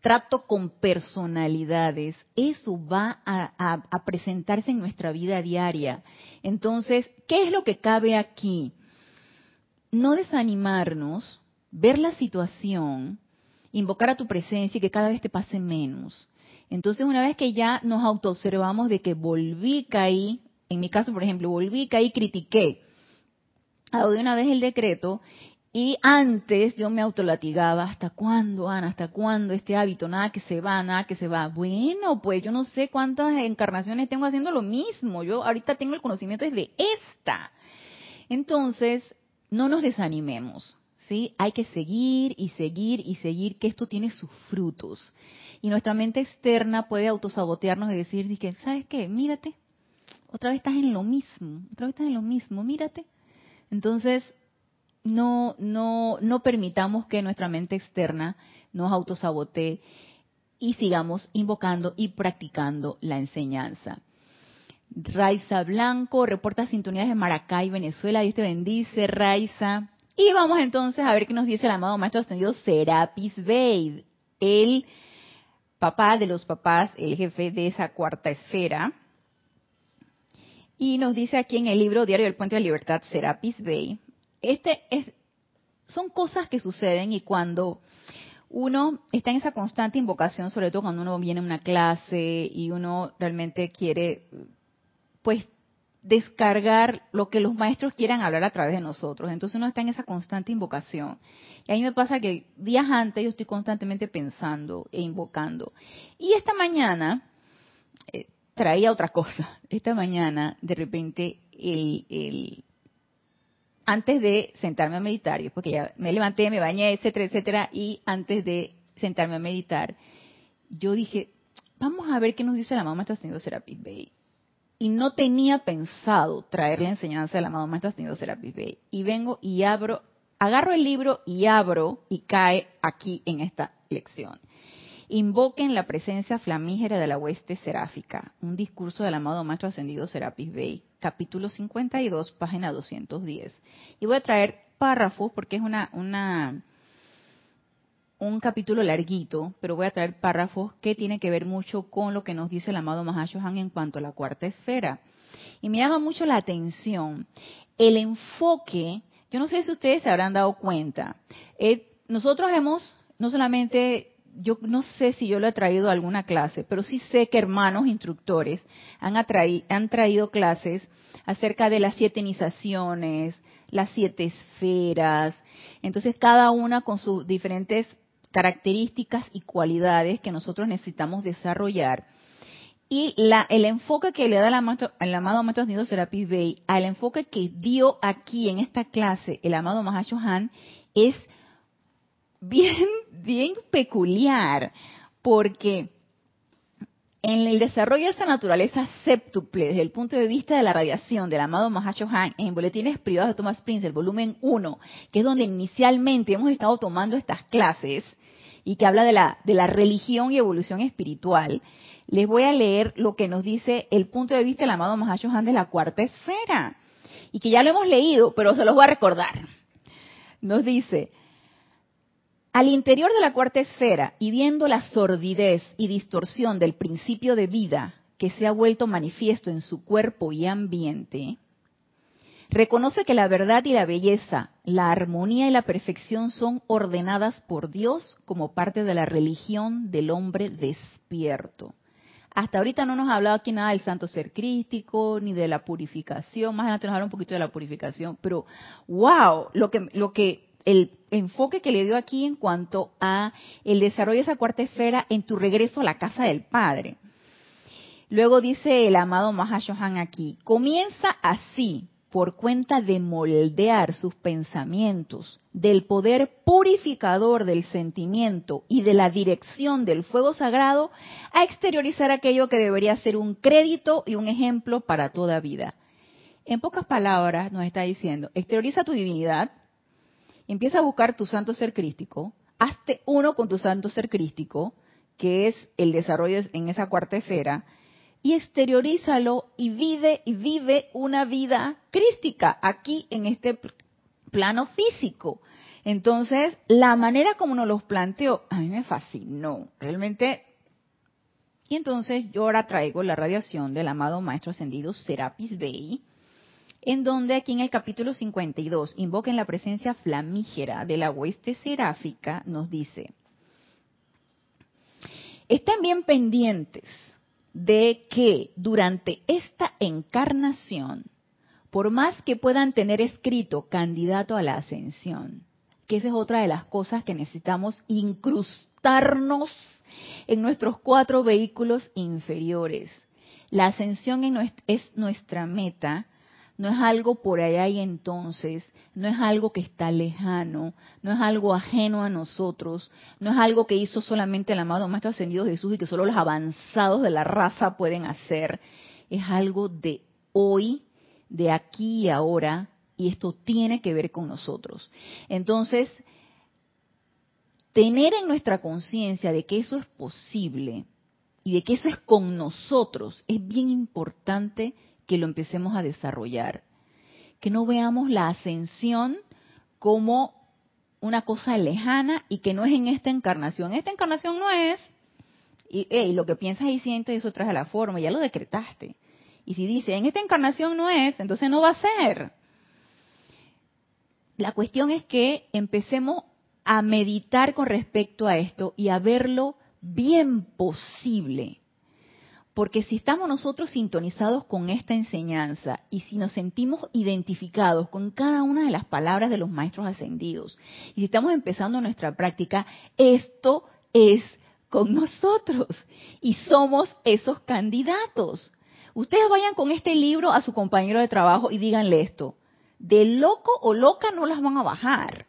trato con personalidades, eso va a, a presentarse en nuestra vida diaria. Entonces, ¿qué es lo que cabe aquí? No desanimarnos, ver la situación, invocar a tu presencia y que cada vez te pase menos. Entonces, una vez que ya nos autoobservamos de que volví, caí, en mi caso, por ejemplo, volví, caí, critiqué, hago de una vez el decreto y antes yo me autolatigaba, ¿hasta cuándo, Ana? ¿Hasta cuándo este hábito? Nada que se va, nada que se va. Bueno, pues yo no sé cuántas encarnaciones tengo haciendo lo mismo. Yo ahorita tengo el conocimiento desde esta. Entonces, no nos desanimemos. Hay que seguir y seguir y seguir, que esto tiene sus frutos. Y nuestra mente externa puede autosabotearnos y decir, ¿sabes qué? Mírate, otra vez estás en lo mismo, otra vez estás en lo mismo, mírate. Entonces, no, no, no permitamos que nuestra mente externa nos autosabotee y sigamos invocando y practicando la enseñanza. Raiza Blanco reporta sintonías de Maracay, Venezuela. Dios te bendice, Raiza. Y vamos entonces a ver qué nos dice el amado Maestro Ascendido Serapis Bey, el papá de los papás, el jefe de esa cuarta esfera. Y nos dice aquí en el libro Diario del Puente de la Libertad, Serapis Bey, este es, son cosas que suceden y cuando uno está en esa constante invocación, sobre todo cuando uno viene a una clase y uno realmente quiere, pues, descargar lo que los maestros quieran hablar a través de nosotros. Entonces uno está en esa constante invocación. Y a me pasa que días antes yo estoy constantemente pensando e invocando. Y esta mañana eh, traía otra cosa. Esta mañana, de repente, el, el, antes de sentarme a meditar, porque ya me levanté, me bañé, etcétera, etcétera, y antes de sentarme a meditar, yo dije, vamos a ver qué nos dice la mamá está haciendo Serapis Bay y no tenía pensado traer la enseñanza del amado Maestro Ascendido Serapis Bey. Y vengo y abro, agarro el libro y abro y cae aquí en esta lección. Invoquen la presencia flamígera de la hueste seráfica. Un discurso del amado Maestro Ascendido Serapis Bey, capítulo 52, página 210. Y voy a traer párrafos porque es una, una un capítulo larguito, pero voy a traer párrafos que tienen que ver mucho con lo que nos dice el amado Mahashohan en cuanto a la cuarta esfera. Y me llama mucho la atención el enfoque, yo no sé si ustedes se habrán dado cuenta, eh, nosotros hemos, no solamente, yo no sé si yo lo he traído a alguna clase, pero sí sé que hermanos instructores han, han traído clases acerca de las siete iniciaciones, las siete esferas, entonces cada una con sus diferentes características y cualidades que nosotros necesitamos desarrollar. Y la, el enfoque que le da el amado Maestro Ascendido Serapis Bey al enfoque que dio aquí en esta clase el amado Mahashohan es bien, bien peculiar, porque en el desarrollo de esa naturaleza séptuple, desde el punto de vista de la radiación del amado Mahashohan, en Boletines Privados de Thomas Prince, el volumen 1, que es donde inicialmente hemos estado tomando estas clases, y que habla de la, de la religión y evolución espiritual, les voy a leer lo que nos dice el punto de vista del amado Mahashohan de la cuarta esfera. Y que ya lo hemos leído, pero se los voy a recordar. Nos dice, Al interior de la cuarta esfera y viendo la sordidez y distorsión del principio de vida que se ha vuelto manifiesto en su cuerpo y ambiente, reconoce que la verdad y la belleza, la armonía y la perfección son ordenadas por Dios como parte de la religión del hombre despierto. Hasta ahorita no nos ha hablado aquí nada del santo ser crístico, ni de la purificación, más adelante nos habla un poquito de la purificación, pero wow, lo que, lo que, el enfoque que le dio aquí en cuanto a el desarrollo de esa cuarta esfera en tu regreso a la casa del Padre. Luego dice el amado Mahashohan aquí, comienza así, por cuenta de moldear sus pensamientos, del poder purificador del sentimiento y de la dirección del fuego sagrado, a exteriorizar aquello que debería ser un crédito y un ejemplo para toda vida. En pocas palabras nos está diciendo, exterioriza tu divinidad, empieza a buscar tu santo ser crístico, hazte uno con tu santo ser crístico, que es el desarrollo en esa cuarta esfera, y exteriorízalo y vive y vive una vida crística aquí en este plano físico. Entonces, la manera como nos los planteó, a mí me fascinó, realmente. Y entonces yo ahora traigo la radiación del amado Maestro Ascendido Serapis Bey, en donde aquí en el capítulo 52, invoquen la presencia flamígera de la hueste seráfica, nos dice, estén bien pendientes de que durante esta encarnación, por más que puedan tener escrito candidato a la ascensión, que esa es otra de las cosas que necesitamos incrustarnos en nuestros cuatro vehículos inferiores. La ascensión es nuestra meta no es algo por allá y entonces, no es algo que está lejano, no es algo ajeno a nosotros, no es algo que hizo solamente el amado Maestro Ascendido Jesús y que solo los avanzados de la raza pueden hacer. Es algo de hoy, de aquí y ahora, y esto tiene que ver con nosotros. Entonces, tener en nuestra conciencia de que eso es posible y de que eso es con nosotros es bien importante que lo empecemos a desarrollar. Que no veamos la ascensión como una cosa lejana y que no es en esta encarnación. Esta encarnación no es. Y lo que piensas y sientes, eso trae la forma, ya lo decretaste. Y si dice, en esta encarnación no es, entonces no va a ser. La cuestión es que empecemos a meditar con respecto a esto y a verlo bien posible. Porque si estamos nosotros sintonizados con esta enseñanza y si nos sentimos identificados con cada una de las palabras de los maestros ascendidos y si estamos empezando nuestra práctica, esto es con nosotros y somos esos candidatos. Ustedes vayan con este libro a su compañero de trabajo y díganle esto. De loco o loca no las van a bajar.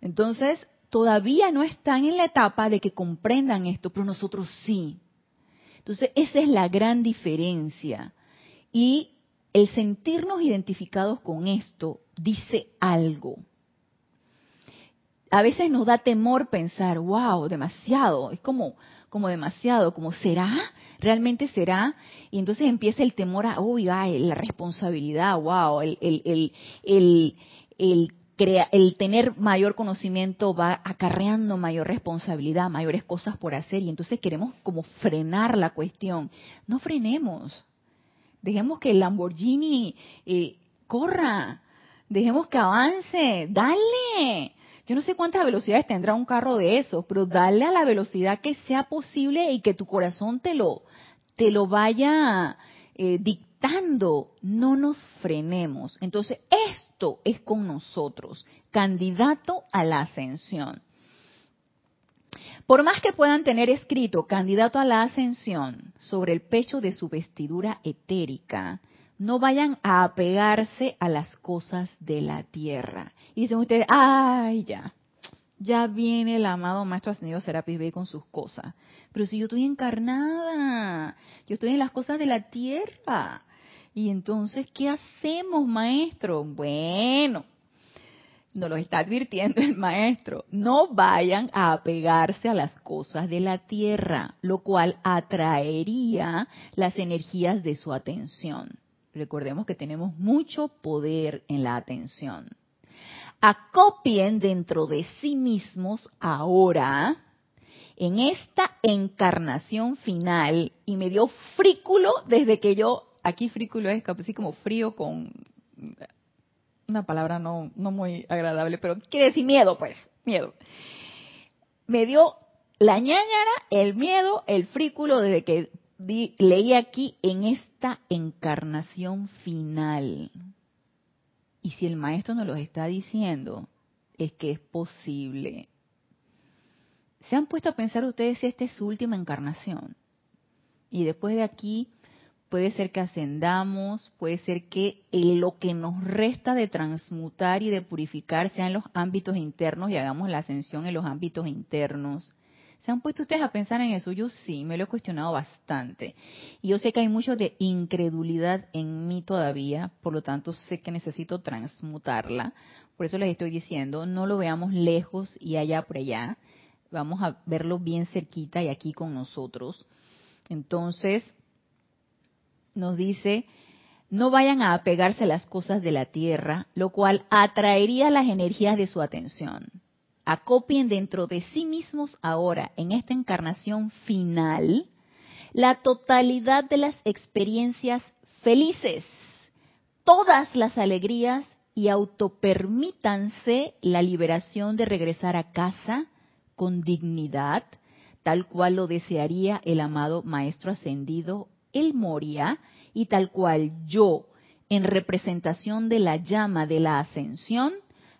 Entonces, todavía no están en la etapa de que comprendan esto, pero nosotros sí. Entonces, esa es la gran diferencia. Y el sentirnos identificados con esto dice algo. A veces nos da temor pensar, wow, demasiado, es como, como demasiado, como será, realmente será, y entonces empieza el temor a, uy, la responsabilidad, wow, el, el, el, el, el tener mayor conocimiento va acarreando mayor responsabilidad, mayores cosas por hacer y entonces queremos como frenar la cuestión. No frenemos. Dejemos que el Lamborghini eh, corra. Dejemos que avance. Dale. Yo no sé cuántas velocidades tendrá un carro de esos, pero dale a la velocidad que sea posible y que tu corazón te lo, te lo vaya eh, dictando. No nos frenemos. Entonces, esto es con nosotros, candidato a la ascensión. Por más que puedan tener escrito candidato a la ascensión sobre el pecho de su vestidura etérica, no vayan a apegarse a las cosas de la tierra. Y dicen ustedes, ay, ya, ya viene el amado Maestro Ascendido Serapis Bey con sus cosas. Pero si yo estoy encarnada, yo estoy en las cosas de la tierra. Y entonces, ¿qué hacemos, maestro? Bueno, nos lo está advirtiendo el maestro. No vayan a apegarse a las cosas de la tierra, lo cual atraería las energías de su atención. Recordemos que tenemos mucho poder en la atención. acopien dentro de sí mismos ahora, en esta encarnación final, y me dio frículo desde que yo, aquí frículo es así como frío con una palabra no, no muy agradable, pero quiere decir miedo, pues, miedo. Me dio la ñañara, el miedo, el frículo desde que leí aquí en esta encarnación final. Y si el maestro nos lo está diciendo, es que es posible. ¿Se han puesto a pensar ustedes si esta es su última encarnación? Y después de aquí puede ser que ascendamos, puede ser que lo que nos resta de transmutar y de purificar sea en los ámbitos internos y hagamos la ascensión en los ámbitos internos. ¿Se han puesto ustedes a pensar en eso? Yo sí, me lo he cuestionado bastante. Y yo sé que hay mucho de incredulidad en mí todavía, por lo tanto sé que necesito transmutarla. Por eso les estoy diciendo, no lo veamos lejos y allá por allá. Vamos a verlo bien cerquita y aquí con nosotros. Entonces, nos dice, no vayan a apegarse a las cosas de la tierra, lo cual atraería las energías de su atención. Acopien dentro de sí mismos ahora, en esta encarnación final, la totalidad de las experiencias felices, todas las alegrías y autopermítanse la liberación de regresar a casa con dignidad, tal cual lo desearía el amado Maestro Ascendido él moría y tal cual yo, en representación de la llama de la ascensión,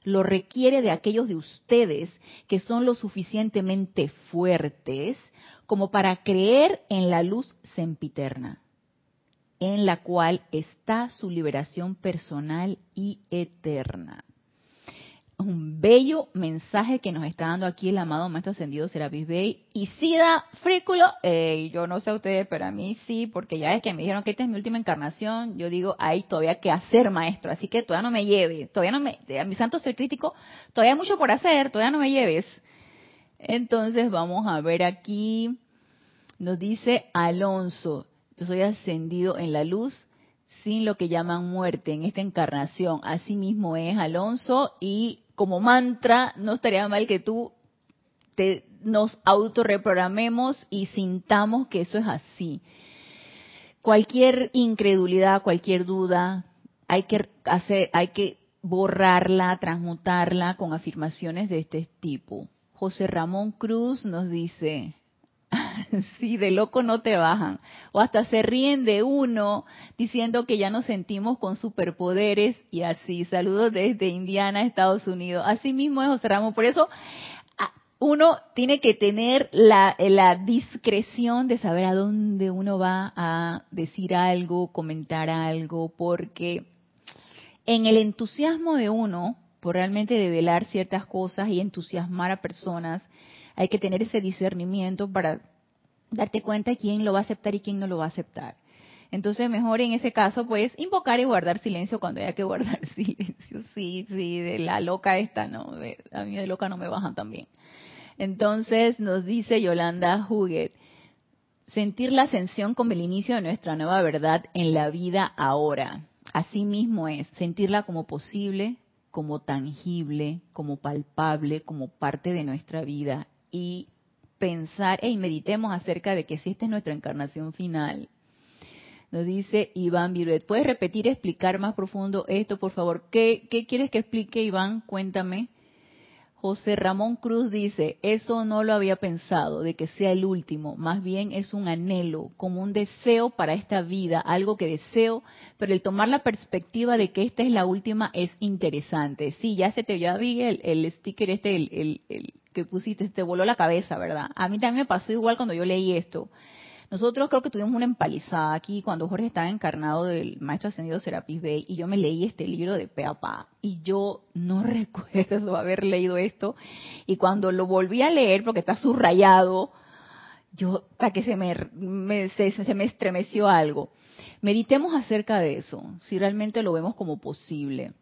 lo requiere de aquellos de ustedes que son lo suficientemente fuertes como para creer en la luz sempiterna, en la cual está su liberación personal y eterna un bello mensaje que nos está dando aquí el amado Maestro Ascendido Serapis Bey. Y si da frículo, eh, yo no sé a ustedes, pero a mí sí, porque ya es que me dijeron que esta es mi última encarnación, yo digo, hay todavía que hacer, maestro, así que todavía no me lleve, todavía no me, a mi santo ser crítico, todavía hay mucho por hacer, todavía no me lleves. Entonces vamos a ver aquí, nos dice Alonso, yo soy ascendido en la luz sin lo que llaman muerte en esta encarnación. Así mismo es Alonso y como mantra, no estaría mal que tú te, nos autorreprogramemos y sintamos que eso es así. Cualquier incredulidad, cualquier duda, hay que hacer, hay que borrarla, transmutarla con afirmaciones de este tipo. José Ramón Cruz nos dice, sí, de loco no te bajan. O hasta se ríen de uno diciendo que ya nos sentimos con superpoderes y así. Saludos desde Indiana, Estados Unidos. Así mismo es José Ramón. Por eso uno tiene que tener la, la discreción de saber a dónde uno va a decir algo, comentar algo, porque en el entusiasmo de uno, por realmente develar ciertas cosas y entusiasmar a personas, hay que tener ese discernimiento para darte cuenta de quién lo va a aceptar y quién no lo va a aceptar. Entonces, mejor en ese caso, pues, invocar y guardar silencio cuando haya que guardar silencio. Sí, sí, de la loca esta, no, a mí de loca no me bajan también. Entonces, nos dice Yolanda Huguet, sentir la ascensión como el inicio de nuestra nueva verdad en la vida ahora. Así mismo es, sentirla como posible, como tangible, como palpable, como parte de nuestra vida y pensar y meditemos acerca de que si esta es nuestra encarnación final. Nos dice Iván Viruet, ¿puedes repetir, explicar más profundo esto, por favor? ¿Qué, ¿Qué quieres que explique, Iván? Cuéntame. José Ramón Cruz dice, eso no lo había pensado, de que sea el último, más bien es un anhelo, como un deseo para esta vida, algo que deseo, pero el tomar la perspectiva de que esta es la última es interesante. Sí, ya se te, ya vi el, el sticker este, el, el, que pusiste, te voló la cabeza, ¿verdad? A mí también me pasó igual cuando yo leí esto. Nosotros creo que tuvimos una empalizada aquí cuando Jorge estaba encarnado del maestro ascendido Serapis Bey y yo me leí este libro de pe y yo no recuerdo haber leído esto y cuando lo volví a leer porque está subrayado, yo hasta que se me, se me estremeció algo. Meditemos acerca de eso, si realmente lo vemos como posible.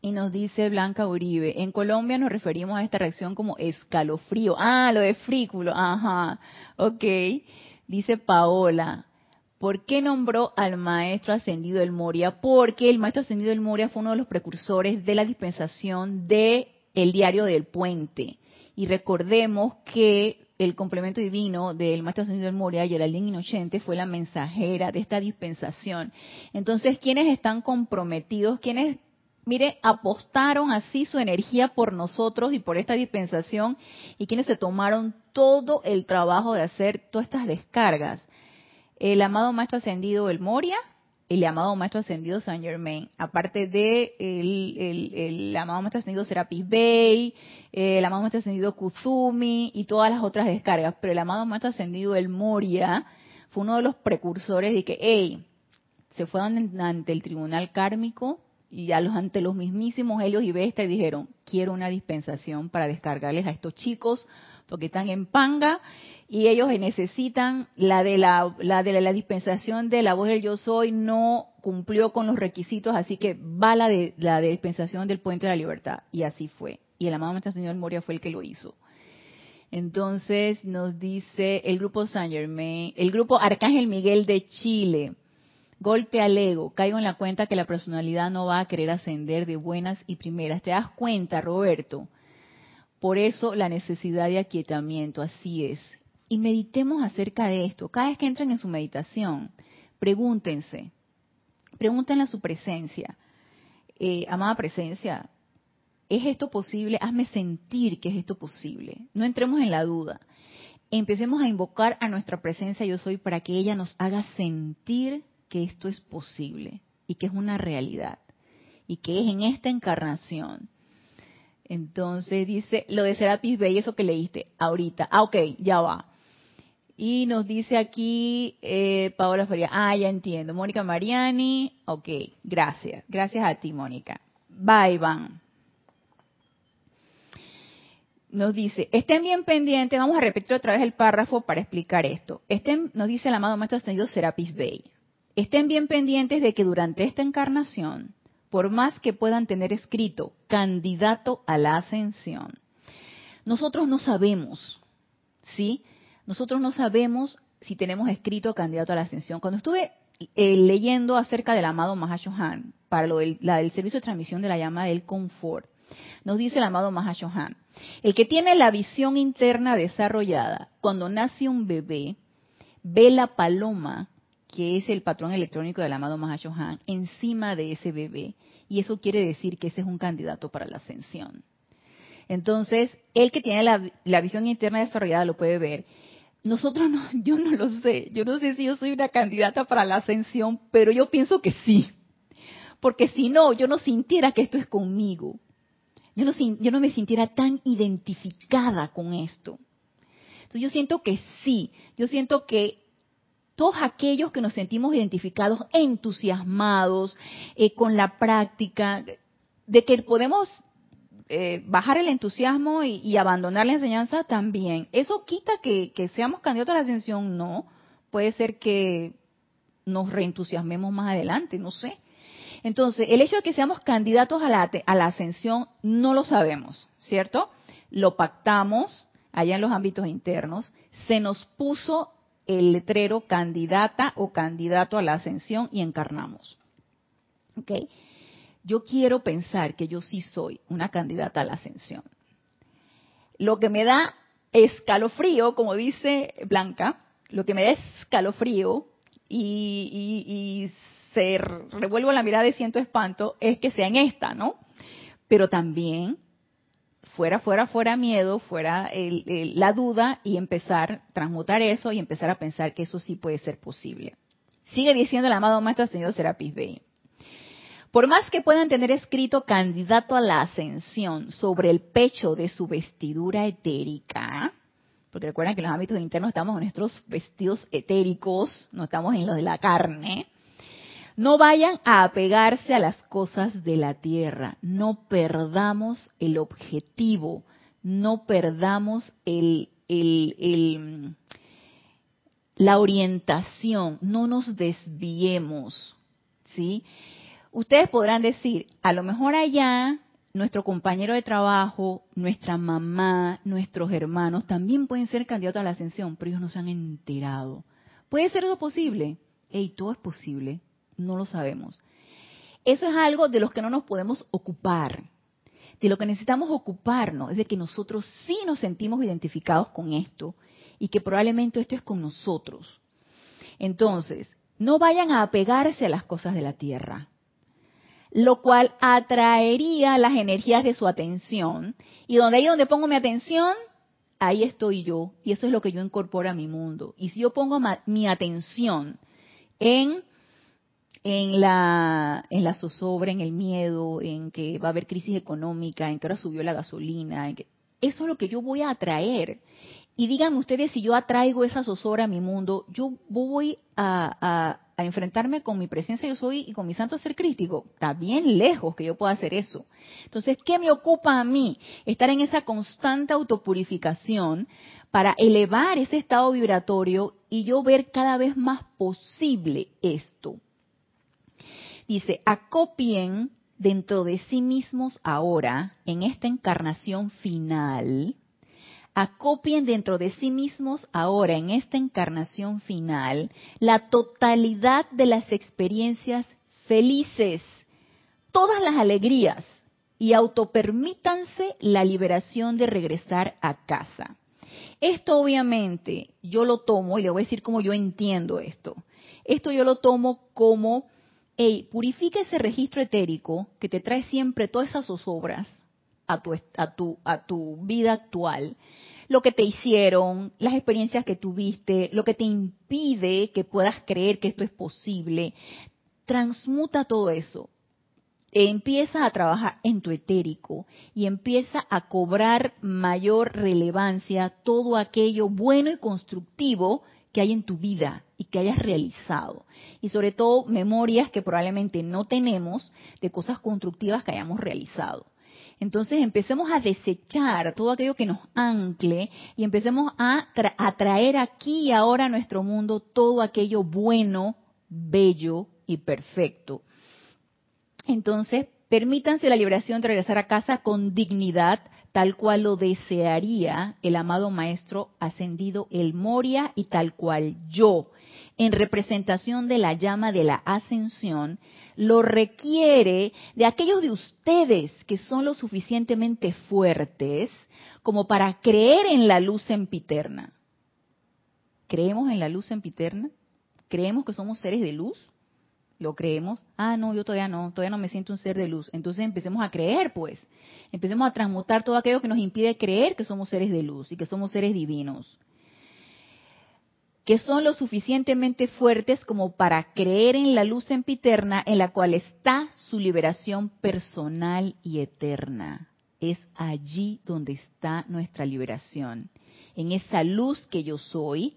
Y nos dice Blanca Uribe, en Colombia nos referimos a esta reacción como escalofrío. Ah, lo de frículo, ajá, ok. Dice Paola, ¿Por qué nombró al maestro ascendido del Moria? Porque el maestro ascendido del Moria fue uno de los precursores de la dispensación de el diario del puente. Y recordemos que el complemento divino del maestro ascendido del Moria, Geraldine Inocente, fue la mensajera de esta dispensación. Entonces, ¿quiénes están comprometidos? ¿Quiénes mire, apostaron así su energía por nosotros y por esta dispensación y quienes se tomaron todo el trabajo de hacer todas estas descargas. El amado Maestro Ascendido El Moria, el amado Maestro Ascendido Saint Germain, aparte de el, amado Maestro Ascendido Serapis Bey, el amado Maestro Ascendido Kuzumi y todas las otras descargas, pero el amado Maestro Ascendido El Moria fue uno de los precursores de que, hey, se fueron ante el tribunal kármico y a los, ante los mismísimos Helios y Vesta y dijeron, quiero una dispensación para descargarles a estos chicos porque están en panga y ellos necesitan la de la, la de la dispensación de la voz del yo soy no cumplió con los requisitos, así que va la de la dispensación del puente de la libertad y así fue. Y el amado Señor Moria fue el que lo hizo. Entonces nos dice el grupo Saint Germain, el grupo Arcángel Miguel de Chile. Golpe al ego. Caigo en la cuenta que la personalidad no va a querer ascender de buenas y primeras. ¿Te das cuenta, Roberto? Por eso la necesidad de aquietamiento, así es y meditemos acerca de esto. Cada vez que entren en su meditación, pregúntense, pregúntenle a su presencia, eh, amada presencia, ¿es esto posible? Hazme sentir que es esto posible. No entremos en la duda. Empecemos a invocar a nuestra presencia yo soy para que ella nos haga sentir que esto es posible y que es una realidad y que es en esta encarnación. Entonces dice lo de Serapis Bey, eso que leíste ahorita. Ah, ok, ya va. Y nos dice aquí eh, Paola Feria, ah, ya entiendo. Mónica Mariani, ok, gracias. Gracias a ti, Mónica. Bye, Van. Nos dice, estén bien pendientes, vamos a repetir otra vez el párrafo para explicar esto. Estén, nos dice el amado Maestro Ascendido Serapis Bey, estén bien pendientes de que durante esta encarnación, por más que puedan tener escrito candidato a la ascensión, nosotros no sabemos, ¿sí? nosotros no sabemos si tenemos escrito candidato a la ascensión. Cuando estuve eh, leyendo acerca del amado Mahashohan, para lo del, servicio de transmisión de la llama del confort, nos dice el amado Mahashohan, el que tiene la visión interna desarrollada, cuando nace un bebé, ve la paloma, que es el patrón electrónico del amado Mahashohan, encima de ese bebé, y eso quiere decir que ese es un candidato para la ascensión. Entonces, el que tiene la, la visión interna desarrollada lo puede ver nosotros no, yo no lo sé, yo no sé si yo soy una candidata para la ascensión, pero yo pienso que sí. Porque si no, yo no sintiera que esto es conmigo. Yo no, yo no me sintiera tan identificada con esto. Entonces yo siento que sí, yo siento que todos aquellos que nos sentimos identificados, entusiasmados eh, con la práctica, de que podemos eh, bajar el entusiasmo y, abandonar la enseñanza también. ¿Eso quita que, seamos candidatos a la ascensión? No. Puede ser que nos reentusiasmemos más adelante, no sé. Entonces, el hecho de que seamos candidatos a la, a la ascensión no lo sabemos, ¿cierto? Lo pactamos allá en los ámbitos internos, se nos puso el letrero candidata o candidato a la ascensión y encarnamos. ¿Ok? yo quiero pensar que yo sí soy una candidata a la ascensión. Lo que me da escalofrío, como dice Blanca, lo que me da escalofrío y, y, se revuelvo la mirada de siento espanto es que sea en esta, ¿no? Pero también fuera, fuera, fuera miedo, fuera la duda y empezar, transmutar eso y empezar a pensar que eso sí puede ser posible. Sigue diciendo el amado Maestro Señor Serapis Bey. Por más que puedan tener escrito candidato a la ascensión sobre el pecho de su vestidura etérica, porque recuerden que en los ámbitos internos estamos en nuestros vestidos etéricos, no estamos en los de la carne, no vayan a apegarse a las cosas de la tierra, no perdamos el objetivo, no perdamos el, la orientación, no nos desviemos, ¿sí? Ustedes podrán decir, a lo mejor allá nuestro compañero de trabajo, nuestra mamá, nuestros hermanos también pueden ser candidatos a la ascensión, pero ellos no se han enterado. ¿Puede ser eso posible? Hey, todo es posible, no lo sabemos. Eso es algo de los que no nos podemos ocupar. De lo que necesitamos ocuparnos es de que nosotros sí nos sentimos identificados con esto y que probablemente esto es con nosotros. Entonces, no vayan a apegarse a las cosas de la tierra, lo cual atraería las energías de su atención. Y donde ahí donde pongo mi atención, ahí estoy yo. Y eso es lo que yo incorporo a mi mundo. Y si yo pongo mi atención en en la, zozobra, en el miedo, en que va a haber crisis económica, en que ahora subió la gasolina, en que, eso es lo que yo voy a atraer. Y díganme ustedes si yo atraigo esa zozobra a mi mundo, yo voy a, a, enfrentarme con mi presencia yo soy y con mi santo ser crítico. Está bien lejos que yo pueda hacer eso. Entonces, ¿qué me ocupa a mí? Estar en esa constante autopurificación para elevar ese estado vibratorio y yo ver cada vez más posible esto. Dice, acopien dentro de sí mismos ahora, en esta encarnación final, acopien dentro de sí mismos ahora, en esta encarnación final, la totalidad de las experiencias felices, todas las alegrías, y autopermítanse la liberación de regresar a casa. Esto obviamente yo lo tomo, y le voy a decir cómo yo entiendo esto. Esto yo lo tomo como, hey, purifica ese registro etérico que te trae siempre todas esas zozobras a tu, a tu, a tu vida actual lo que te hicieron, las experiencias que tuviste, lo que te impide que puedas creer que esto es posible. Transmuta todo eso. Empieza a trabajar en tu etérico y empieza a cobrar mayor relevancia todo aquello bueno y constructivo que hay en tu vida y que hayas realizado. Y sobre todo memorias que probablemente no tenemos de cosas constructivas que hayamos realizado. Entonces empecemos a desechar todo aquello que nos ancle y empecemos a atraer aquí y ahora a nuestro mundo todo aquello bueno, bello y perfecto. Entonces, permítanse la liberación de regresar a casa con dignidad, tal cual lo desearía el amado Maestro ascendido el Moria y tal cual yo, en representación de la llama de la ascensión, lo requiere de aquellos de ustedes que son lo suficientemente fuertes como para creer en la luz sempiterna. ¿Creemos en la luz sempiterna? ¿Creemos que somos seres de luz? ¿Lo creemos? Ah, no, yo todavía no, todavía no me siento un ser de luz. Entonces empecemos a creer, pues. Empecemos a transmutar todo aquello que nos impide creer que somos seres de luz y que somos seres divinos que son lo suficientemente fuertes como para creer en la luz sempiterna en la cual está su liberación personal y eterna. Es allí donde está nuestra liberación, en esa luz que yo soy,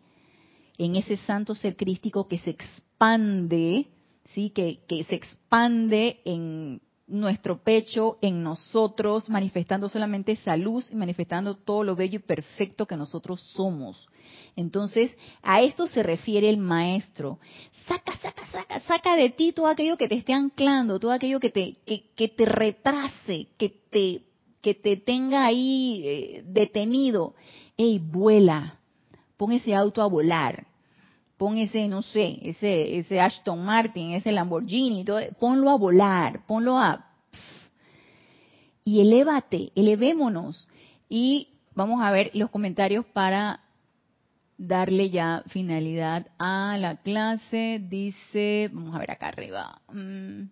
en ese santo ser crístico que se expande, sí, que, se expande en nuestro pecho, en nosotros, manifestando solamente esa luz y manifestando todo lo bello y perfecto que nosotros somos. Entonces, a esto se refiere el maestro. Saca, saca, saca, saca de ti todo aquello que te esté anclando, todo aquello que te, que, te retrase, que te, que te tenga ahí eh, detenido. Ey, vuela. Pon ese auto a volar. Pon ese, no sé, ese, ese Ashton Martin, ese Lamborghini, todo, ponlo a volar, ponlo a... y elévate, elevémonos. Y vamos a ver los comentarios para darle ya finalidad a la clase. Dice, vamos a ver acá arriba. Mm.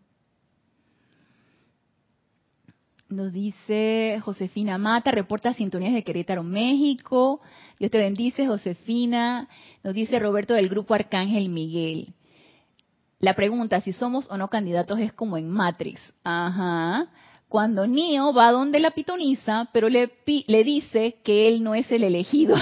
Nos dice Josefina Mata, reporta sintonías de Querétaro, México. Dios te bendice, Josefina. Nos dice Roberto del grupo Arcángel Miguel. La pregunta, si somos o no candidatos, es como en Matrix. Ajá. Cuando Neo va donde la pitoniza, pero le, le dice que él no es el elegido.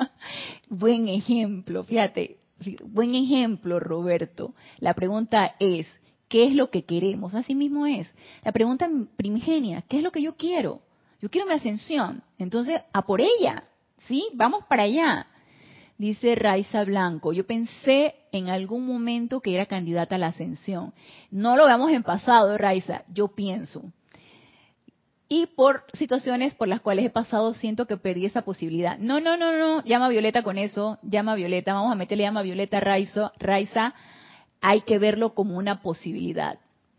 Buen ejemplo, fíjate, buen ejemplo, Roberto. La pregunta es, ¿qué es lo que queremos? Así mismo es. La pregunta primigenia, ¿qué es lo que yo quiero? Yo quiero mi ascensión. Entonces, a por ella, ¿sí? Vamos para allá. Dice Raiza Blanco, yo pensé en algún momento que era candidata a la ascensión. No lo veamos en pasado, Raiza, yo pienso. Y por situaciones por las cuales he pasado, siento que perdí esa posibilidad. No, no, no, no, llama a Violeta con eso, llama a Violeta, vamos a meterle llama a Violeta Raiza, Raiza hay que verlo como una posibilidad,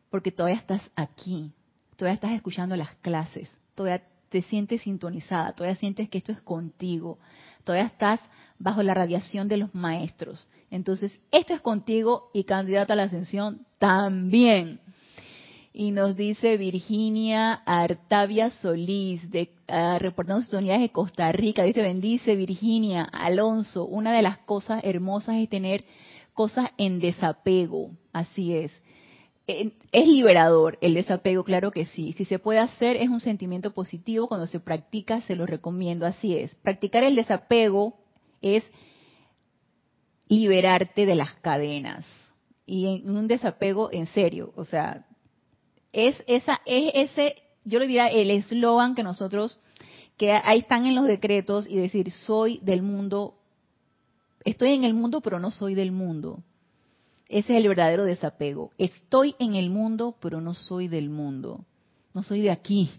porque todavía estás aquí, todavía estás escuchando las clases, todavía te sientes sintonizada, todavía sientes que esto es contigo, todavía estás bajo la radiación de los maestros. Entonces, esto es contigo y candidata a la ascensión también. Y nos dice Virginia Artavia Solís, de, uh, reportando sus unidades de Costa Rica. Dice, bendice Virginia, Alonso. Una de las cosas hermosas es tener cosas en desapego. Así es. Es liberador el desapego, claro que sí. Si se puede hacer, es un sentimiento positivo. Cuando se practica, se lo recomiendo. Así es. Practicar el desapego es liberarte de las cadenas. Y en un desapego en serio. O sea, es esa, es ese, yo le diría el eslogan que nosotros, que ahí están en los decretos y decir, soy del mundo, estoy en el mundo, pero no soy del mundo. Ese es el verdadero desapego. Estoy en el mundo, pero no soy del mundo. No soy de aquí.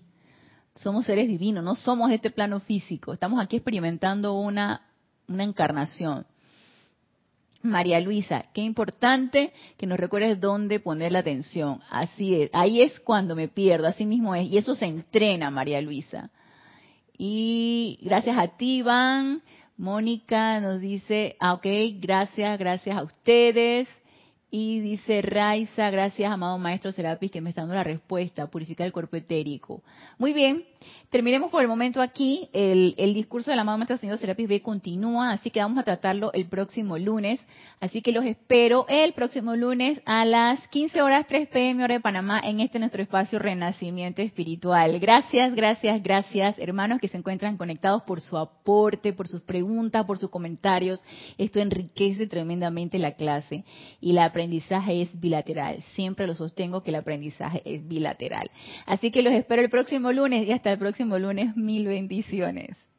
Somos seres divinos, no somos este plano físico. Estamos aquí experimentando una, una encarnación. María Luisa, qué importante que nos recuerdes dónde poner la atención. Así es, ahí es cuando me pierdo, así mismo es. Y eso se entrena, María Luisa. Y gracias a ti, Iván. Mónica nos dice, ah, ok, gracias, gracias a ustedes. Y dice Raiza, gracias, amado maestro Serapis, que me está dando la respuesta, purificar el cuerpo etérico. Muy bien, terminemos por el momento aquí. El, discurso del amado maestro señor Serapis B continúa, así que vamos a tratarlo el próximo lunes. Así que los espero el próximo lunes a las 15 horas 3 pm hora de Panamá en este nuestro espacio Renacimiento Espiritual. Gracias, gracias, gracias, hermanos que se encuentran conectados por su aporte, por sus preguntas, por sus comentarios. Esto enriquece tremendamente la clase y la aprendizaje es bilateral. Siempre lo sostengo que el aprendizaje es bilateral. Así que los espero el próximo lunes y hasta el próximo lunes. Mil bendiciones.